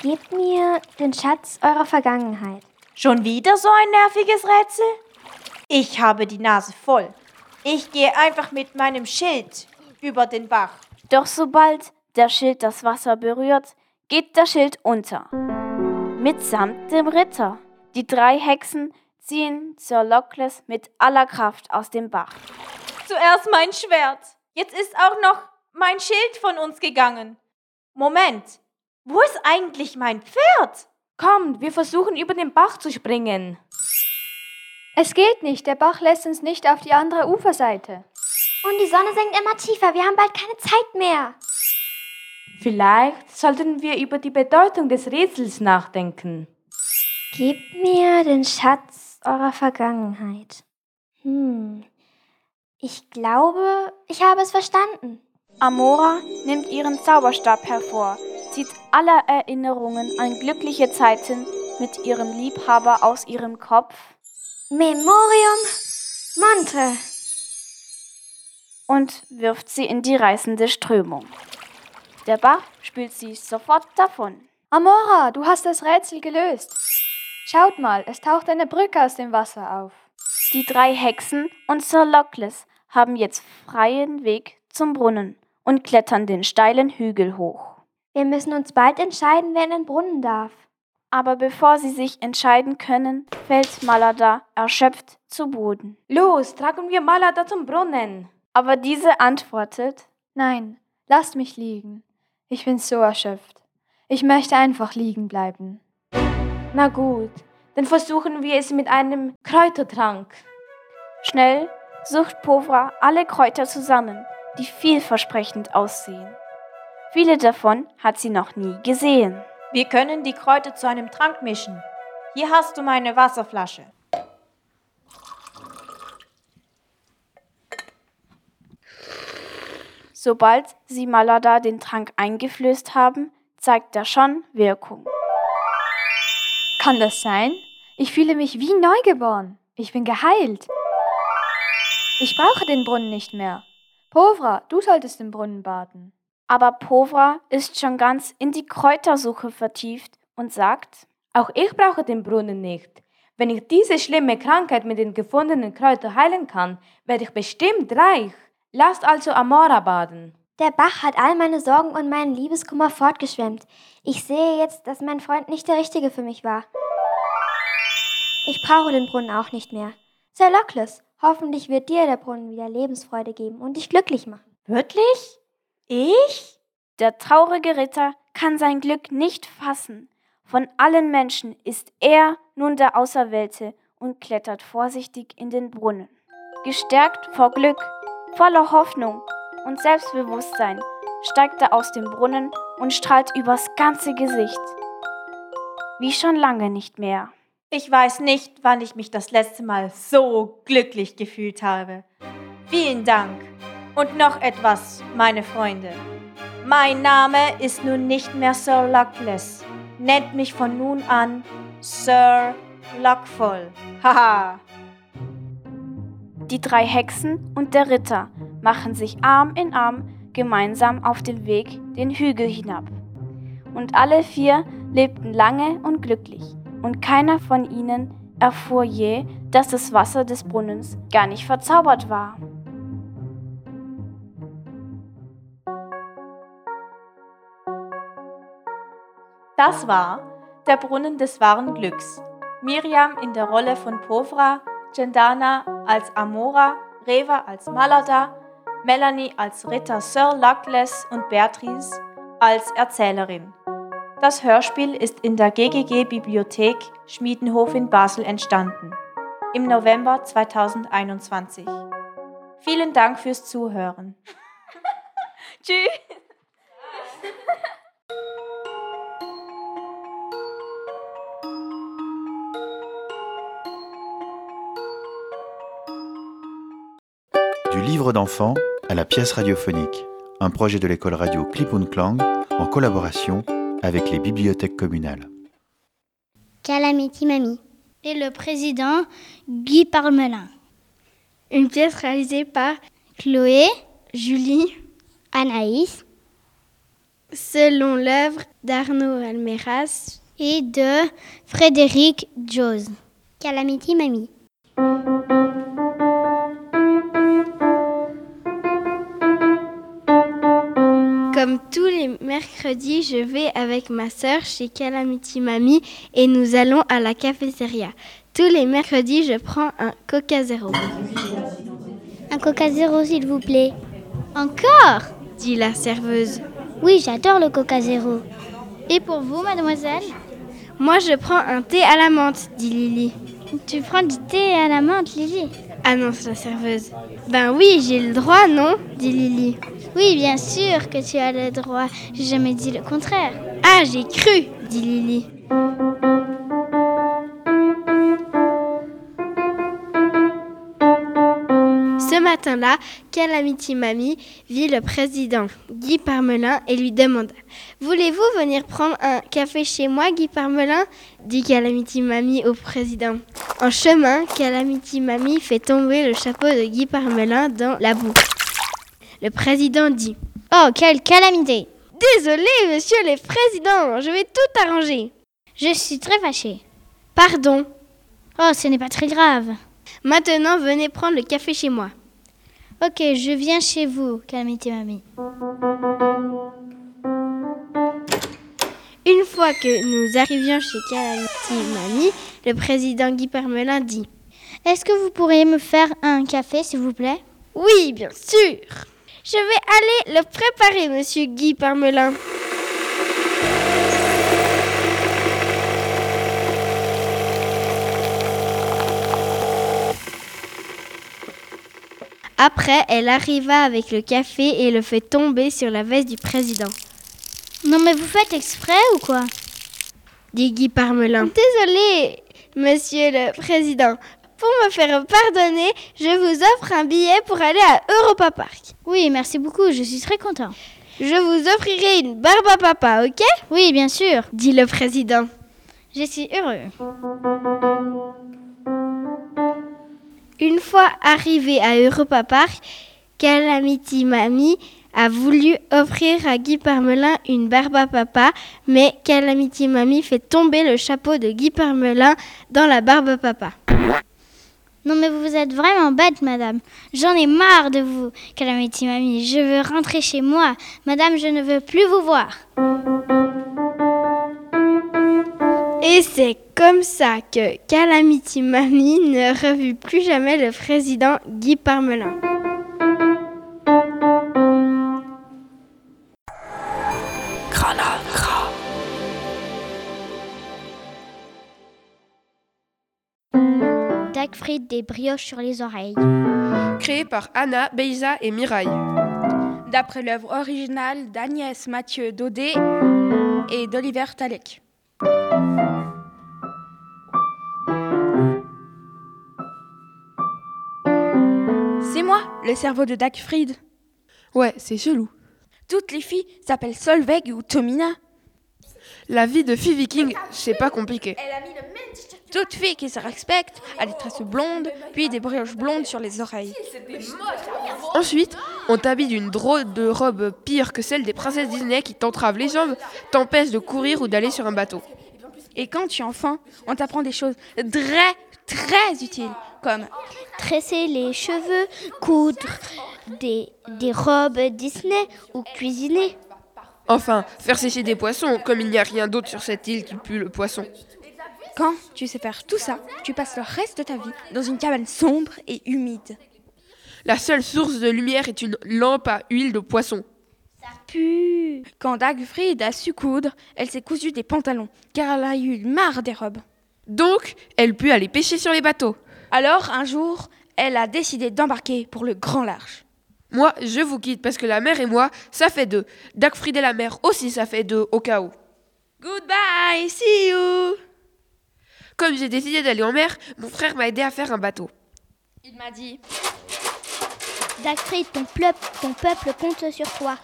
gebt mir den Schatz eurer Vergangenheit. Schon wieder so ein nerviges Rätsel? Ich habe die Nase voll. Ich gehe einfach mit meinem Schild über den Bach. Doch sobald der Schild das Wasser berührt, geht der Schild unter. Mitsamt dem Ritter. Die drei Hexen ziehen Sir Lockless mit aller Kraft aus dem Bach. Zuerst mein Schwert. Jetzt ist auch noch mein Schild von uns gegangen. Moment, wo ist eigentlich mein Pferd? Kommt, wir versuchen über den Bach zu springen. Es geht nicht, der Bach lässt uns nicht auf die andere Uferseite. Und die Sonne sinkt immer tiefer, wir haben bald keine Zeit mehr. Vielleicht sollten wir über die Bedeutung des Rätsels nachdenken. Gebt mir den Schatz eurer Vergangenheit. Hm, ich glaube, ich habe es verstanden. Amora nimmt ihren Zauberstab hervor, zieht alle Erinnerungen an glückliche Zeiten mit ihrem Liebhaber aus ihrem Kopf. Memorium Monte. Und wirft sie in die reißende Strömung. Der Bach spült sie sofort davon. Amora, du hast das Rätsel gelöst. Schaut mal, es taucht eine Brücke aus dem Wasser auf. Die drei Hexen und Sir Lockless haben jetzt freien Weg zum Brunnen und klettern den steilen Hügel hoch. Wir müssen uns bald entscheiden, wer in den Brunnen darf. Aber bevor sie sich entscheiden können, fällt Malada erschöpft zu Boden. Los, tragen wir Malada zum Brunnen. Aber diese antwortet, Nein, lasst mich liegen. Ich bin so erschöpft. Ich möchte einfach liegen bleiben. Na gut, dann versuchen wir es mit einem Kräutertrank. Schnell sucht Povra alle Kräuter zusammen, die vielversprechend aussehen. Viele davon hat sie noch nie gesehen. Wir können die Kräuter zu einem Trank mischen. Hier hast du meine Wasserflasche. Sobald sie Malada den Trank eingeflößt haben, zeigt er schon Wirkung. Kann das sein? Ich fühle mich wie neugeboren. Ich bin geheilt. Ich brauche den Brunnen nicht mehr. Povra, du solltest im Brunnen baden. Aber Povra ist schon ganz in die Kräutersuche vertieft und sagt, auch ich brauche den Brunnen nicht. Wenn ich diese schlimme Krankheit mit den gefundenen Kräutern heilen kann, werde ich bestimmt reich. Lasst also Amora baden. Der Bach hat all meine Sorgen und meinen Liebeskummer fortgeschwemmt. Ich sehe jetzt, dass mein Freund nicht der Richtige für mich war. Ich brauche den Brunnen auch nicht mehr. Sir Lockless, hoffentlich wird dir der Brunnen wieder Lebensfreude geben und dich glücklich machen. Wirklich? Ich? Der traurige Ritter kann sein Glück nicht fassen. Von allen Menschen ist er nun der Auserwählte und klettert vorsichtig in den Brunnen. Gestärkt vor Glück, voller Hoffnung und Selbstbewusstsein steigt er aus dem Brunnen und strahlt übers ganze Gesicht. Wie schon lange nicht mehr. Ich weiß nicht, wann ich mich das letzte Mal so glücklich gefühlt habe. Vielen Dank. Und noch etwas, meine Freunde. Mein Name ist nun nicht mehr Sir Luckless. Nennt mich von nun an Sir Luckful. Haha. Die drei Hexen und der Ritter machen sich Arm in Arm gemeinsam auf den Weg den Hügel hinab. Und alle vier lebten lange und glücklich, und keiner von ihnen erfuhr je, dass das Wasser des Brunnens gar nicht verzaubert war. Das war Der Brunnen des wahren Glücks. Miriam in der Rolle von Povra, Gendana als Amora, Reva als Malada, Melanie als Ritter Sir Luckless und Beatrice als Erzählerin. Das Hörspiel ist in der GGG Bibliothek Schmiedenhof in Basel entstanden. Im November 2021. Vielen Dank fürs Zuhören. Tschüss. Livre d'enfant à la pièce radiophonique, un projet de l'école radio Clip und Klang en collaboration avec les bibliothèques communales. Calamity Mamie. Et le président Guy Parmelin. Une pièce réalisée par Chloé, Julie, Anaïs, selon l'œuvre d'Arnaud Almeras et de Frédéric Jose. Calamity Mamie. Mercredis, je vais avec ma sœur chez Calamity Mamie et nous allons à la cafétéria. Tous les mercredis, je prends un Coca Zéro. Un Coca Zéro, s'il vous plaît. Encore? dit la serveuse. Oui, j'adore le Coca Zéro. Et pour vous, mademoiselle? Moi, je prends un thé à la menthe, dit Lily. Tu prends du thé à la menthe, Lily? Annonce la serveuse. Ben oui, j'ai le droit, non? dit Lily. Oui, bien sûr que tu as le droit. J'ai jamais dit le contraire. Ah, j'ai cru, dit Lily. Ce matin-là, Calamity Mamie vit le président Guy Parmelin et lui demanda Voulez-vous venir prendre un café chez moi, Guy Parmelin? Dit Calamity Mamie au président. En chemin, Calamity Mamie fait tomber le chapeau de Guy Parmelin dans la boue. Le président dit Oh, quelle calamité Désolé, monsieur le président, je vais tout arranger. Je suis très fâchée. Pardon. Oh, ce n'est pas très grave. Maintenant, venez prendre le café chez moi. Ok, je viens chez vous, Calamity Mamie. Une fois que nous arrivions chez Calamity Mamie, le président Guy Parmelin dit Est-ce que vous pourriez me faire un café, s'il vous plaît? Oui, bien sûr. Je vais aller le préparer, monsieur Guy Parmelin. Après, elle arriva avec le café et le fait tomber sur la veste du président. Non mais vous faites exprès ou quoi? Dit Guy Parmelin. Désolé, monsieur le président. Pour me faire pardonner, je vous offre un billet pour aller à Europa Park. Oui, merci beaucoup, je suis très content. Je vous offrirai une barbe à papa, ok? Oui, bien sûr, dit le président. Je suis heureux. Une fois arrivé à Europa Park, Calamity Mamie a voulu offrir à Guy Parmelin une barbe à papa, mais Calamity Mamie fait tomber le chapeau de Guy Parmelin dans la barbe à papa? Non mais vous êtes vraiment bête, madame. J'en ai marre de vous, Calamity Mamie. Je veux rentrer chez moi. Madame, je ne veux plus vous voir. Et c'est comme ça que Calamity Mamie ne revut plus jamais le président Guy Parmelin. Dagfried des brioches sur les oreilles. Créé par Anna, Beisa et Mirai. D'après l'œuvre originale d'Agnès Mathieu Daudet et d'Oliver Talek. C'est moi, le cerveau de Dagfried. Ouais, c'est chelou. Toutes les filles s'appellent Solveig ou Tomina. La vie de fille viking, c'est pas compliqué. Toute fille qui se respecte a des tresses blondes, puis des brioches blondes sur les oreilles. Ensuite, on t'habille d'une drôle de robe pire que celle des princesses Disney qui t'entravent les jambes, t'empêchent de courir ou d'aller sur un bateau. Et quand tu es enfant, on t'apprend des choses très, très utiles, comme tresser les cheveux, coudre des, des robes Disney ou cuisiner. Enfin, faire sécher des poissons, comme il n'y a rien d'autre sur cette île qui pue le poisson. Quand tu sais faire tout ça, tu passes le reste de ta vie dans une cabane sombre et humide. La seule source de lumière est une lampe à huile de poisson. Ça pue. Quand Dagfrid a su coudre, elle s'est cousu des pantalons, car elle a eu marre des robes. Donc, elle put aller pêcher sur les bateaux. Alors, un jour, elle a décidé d'embarquer pour le grand large. Moi, je vous quitte parce que la mer et moi, ça fait deux. Dagfrid et la mer aussi, ça fait deux au cas où. Goodbye, see you. Comme j'ai décidé d'aller en mer, mon frère m'a aidé à faire un bateau. Il m'a dit ton, pleup- ton peuple compte sur toi.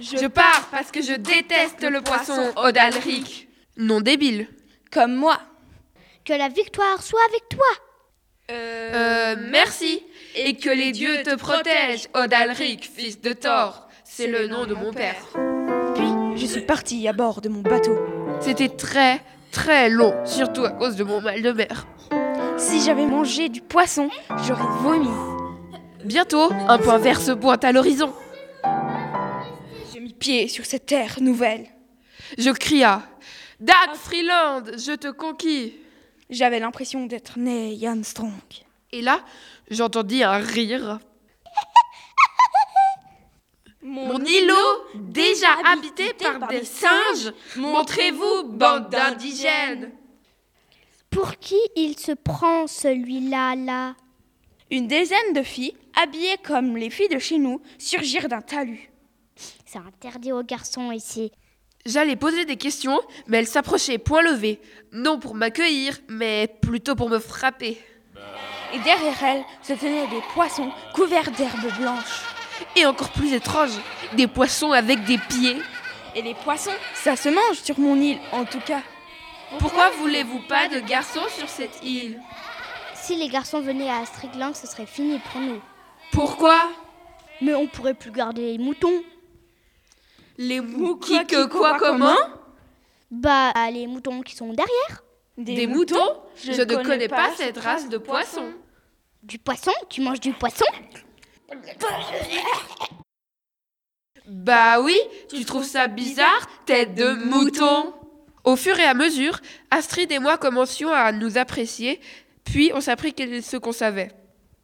Je, pars parce que je déteste le poisson, Odalric. Non débile. Comme moi. Que la victoire soit avec toi. Euh, merci. Et que les dieux te protègent, Odalric, fils de Thor. C'est le nom de mon père. Puis, je suis partie à bord de mon bateau. C'était très, très long, surtout à cause de mon mal de mer. Si j'avais mangé du poisson, j'aurais vomi. Bientôt, un point vert se pointe à l'horizon. J'ai mis pied sur cette terre nouvelle. Je cria Dag Freeland, je te conquis. J'avais l'impression d'être né Jan Strong. Et là, j'entendis un rire. Mon îlot, déjà habité par des singes, montrez-vous, bande d'indigènes. Pour qui il se prend celui-là là? Une dizaine de filles, habillées comme les filles de chez nous, surgirent d'un talus. C'est interdit aux garçons ici. J'allais poser des questions, mais elles s'approchaient point levé. Non pour m'accueillir, mais plutôt pour me frapper. Et derrière elles se tenaient des poissons couverts d'herbes blanches. Et encore plus étrange, des poissons avec des pieds. Et les poissons, ça se mange sur mon île, en tout cas. Pourquoi voulez-vous pas de garçons sur cette île? Si les garçons venaient à Strigland, ce serait fini pour nous. Pourquoi? Mais on pourrait plus garder les moutons. Les moutons qui que quoi comment? Bah, les moutons qui sont derrière. Des, moutons Je, ne connais, pas cette race de poissons. Du poisson Tu manges du poisson Bah oui, tu trouves ça bizarre, tête de mouton Au fur et à mesure, Astrid et moi commencions à nous apprécier, puis on s'apprit ce qu'on savait.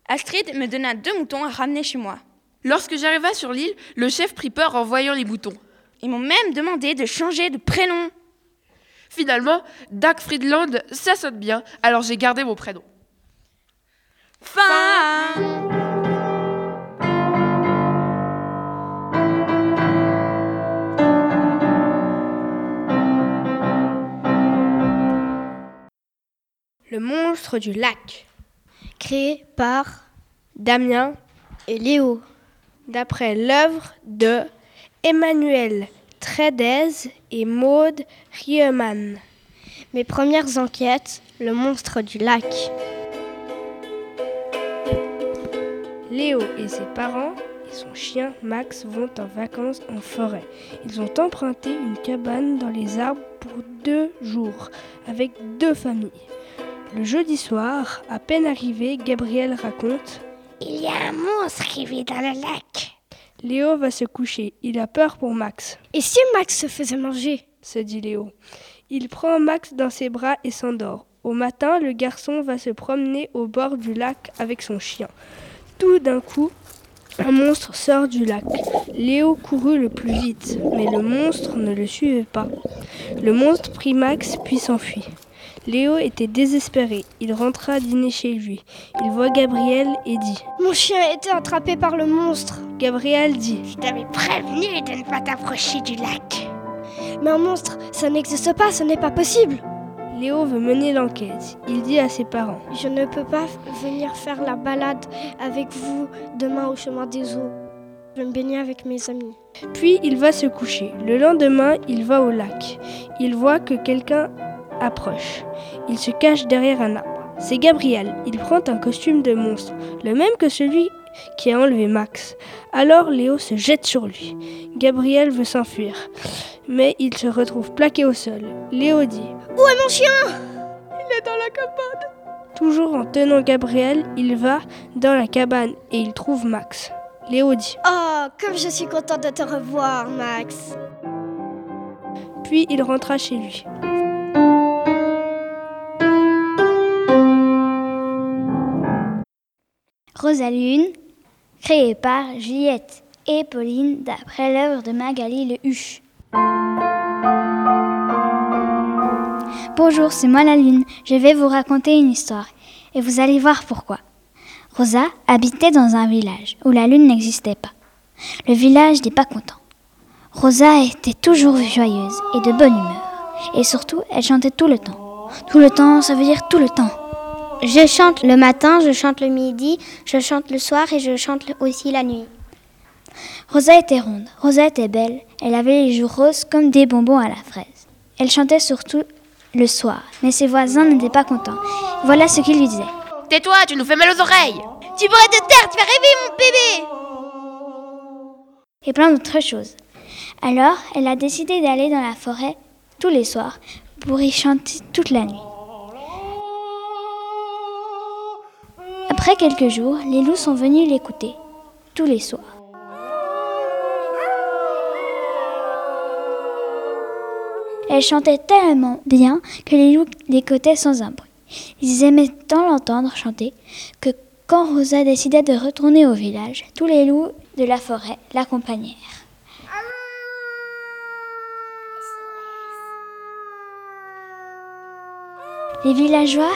Astrid me donna deux moutons à ramener chez moi. Lorsque j'arriva sur l'île, le chef prit peur en voyant les moutons. Ils m'ont même demandé de changer de prénom. Finalement, Dag Friedland, ça sonne bien, alors j'ai gardé mon prénom. Fin Le monstre du lac. Créé par Damien et Léo. D'après l'œuvre de Emmanuel Trédez et Maude Riemann. Mes premières enquêtes, le monstre du lac. Léo et ses parents et son chien Max vont en vacances en forêt. Ils ont emprunté une cabane dans les arbres pour deux jours avec deux familles. Le jeudi soir, à peine arrivé, Gabriel raconte Il y a un monstre qui vit dans le lac. Léo va se coucher. Il a peur pour Max. Et si Max se faisait manger? se dit Léo. Il prend Max dans ses bras et s'endort. Au matin, le garçon va se promener au bord du lac avec son chien. Tout d'un coup, un monstre sort du lac. Léo courut le plus vite, mais le monstre ne le suivait pas. Le monstre prit Max puis s'enfuit. Léo était désespéré. Il rentra dîner chez lui. Il voit Gabriel et dit Mon chien a été attrapé par le monstre. Gabriel dit Je t'avais prévenu de ne pas t'approcher du lac. Mais un monstre, ça n'existe pas, ce n'est pas possible. Léo veut mener l'enquête. Il dit à ses parents Je ne peux pas venir faire la balade avec vous demain au chemin des eaux. Je vais me baigner avec mes amis. Puis il va se coucher. Le lendemain, il va au lac. Il voit que quelqu'un approche. Il se cache derrière un arbre. C'est Gabriel. Il prend un costume de monstre, le même que celui qui a enlevé Max. Alors Léo se jette sur lui. Gabriel veut s'enfuir, mais il se retrouve plaqué au sol. Léo dit Où est mon chien? Il est dans la cabane. Toujours en tenant Gabriel, il va dans la cabane et il trouve Max. Léo dit Oh, comme je suis contente de te revoir, Max. Puis il rentra chez lui. Rosalune, créée par Juliette et Pauline d'après l'œuvre de Magali Le Huche. Bonjour, c'est moi la Lune. Je vais vous raconter une histoire et vous allez voir pourquoi. Rosa habitait dans un village où la Lune n'existait pas. Le village n'est pas content. Rosa était toujours joyeuse et de bonne humeur. Et surtout, elle chantait tout le temps. Tout le temps, ça veut dire tout le temps. Je chante le matin, je chante le midi, je chante le soir et je chante aussi la nuit. Rosa était ronde, Rosa était belle, elle avait les joues roses comme des bonbons à la fraise. Elle chantait surtout le soir, mais ses voisins n'étaient pas contents. Voilà ce qu'ils lui disaient. Tais-toi, tu nous fais mal aux oreilles Tu pourrais te taire, tu vas rêver mon bébé Et plein d'autres choses. Alors, elle a décidé d'aller dans la forêt tous les soirs pour y chanter toute la nuit. Après quelques jours, les loups sont venus l'écouter, tous les soirs. Elle chantait tellement bien que les loups l'écoutaient sans un bruit. Ils aimaient tant l'entendre chanter que quand Rosa décida de retourner au village, tous les loups de la forêt l'accompagnèrent. Les villageois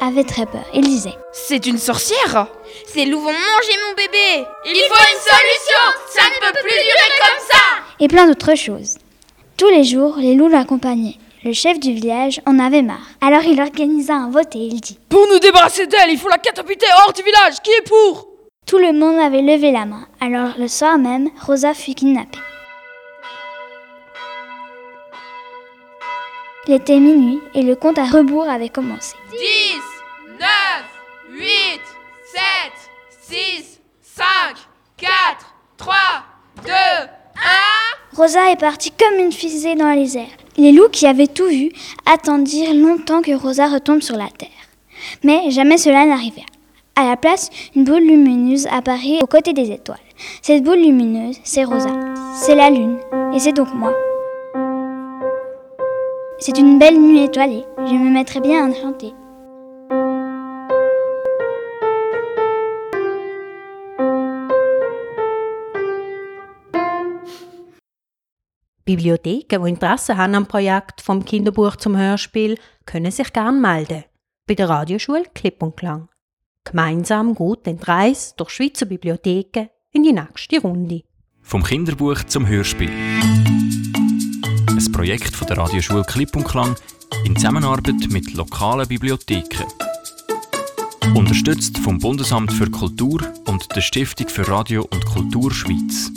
avaient très peur. Ils disaient C'est une sorcière Ces loups vont manger mon bébé Il faut une solution Ça ne peut plus durer comme ça Et plein d'autres choses. Tous les jours, les loups l'accompagnaient. Le chef du village en avait marre. Alors il organisa un vote et il dit Pour nous débarrasser d'elle, il faut la catapulter hors du village. Qui est pour? Tout le monde avait levé la main. Alors le soir même, Rosa fut kidnappée. Il était minuit et le compte à rebours avait commencé. 10, 9, 8, 7, 6, 5, 4, 3, 2, 1. Rosa est partie comme une fusée dans les airs. Les loups qui avaient tout vu attendirent longtemps que Rosa retombe sur la terre. Mais jamais cela n'arriva. À la place, une boule lumineuse apparut aux côtés des étoiles. Cette boule lumineuse, c'est Rosa. C'est la lune. Et c'est donc moi. C'est une belle nuit étoilée. Je me mettrai bien à chanter. Bibliotheken, die Interesse haben am Projekt vom Kinderbuch zum Hörspiel, können sich gern melden. Bei der Radioschule Klipp und Klang. Gemeinsam geht den Reis durch Schweizer Bibliotheken in die nächste Runde. Vom Kinderbuch zum Hörspiel. Projekt von der Radioschule Klipp und Klang in Zusammenarbeit mit lokalen Bibliotheken. Unterstützt vom Bundesamt für Kultur und der Stiftung für Radio und Kultur Schweiz.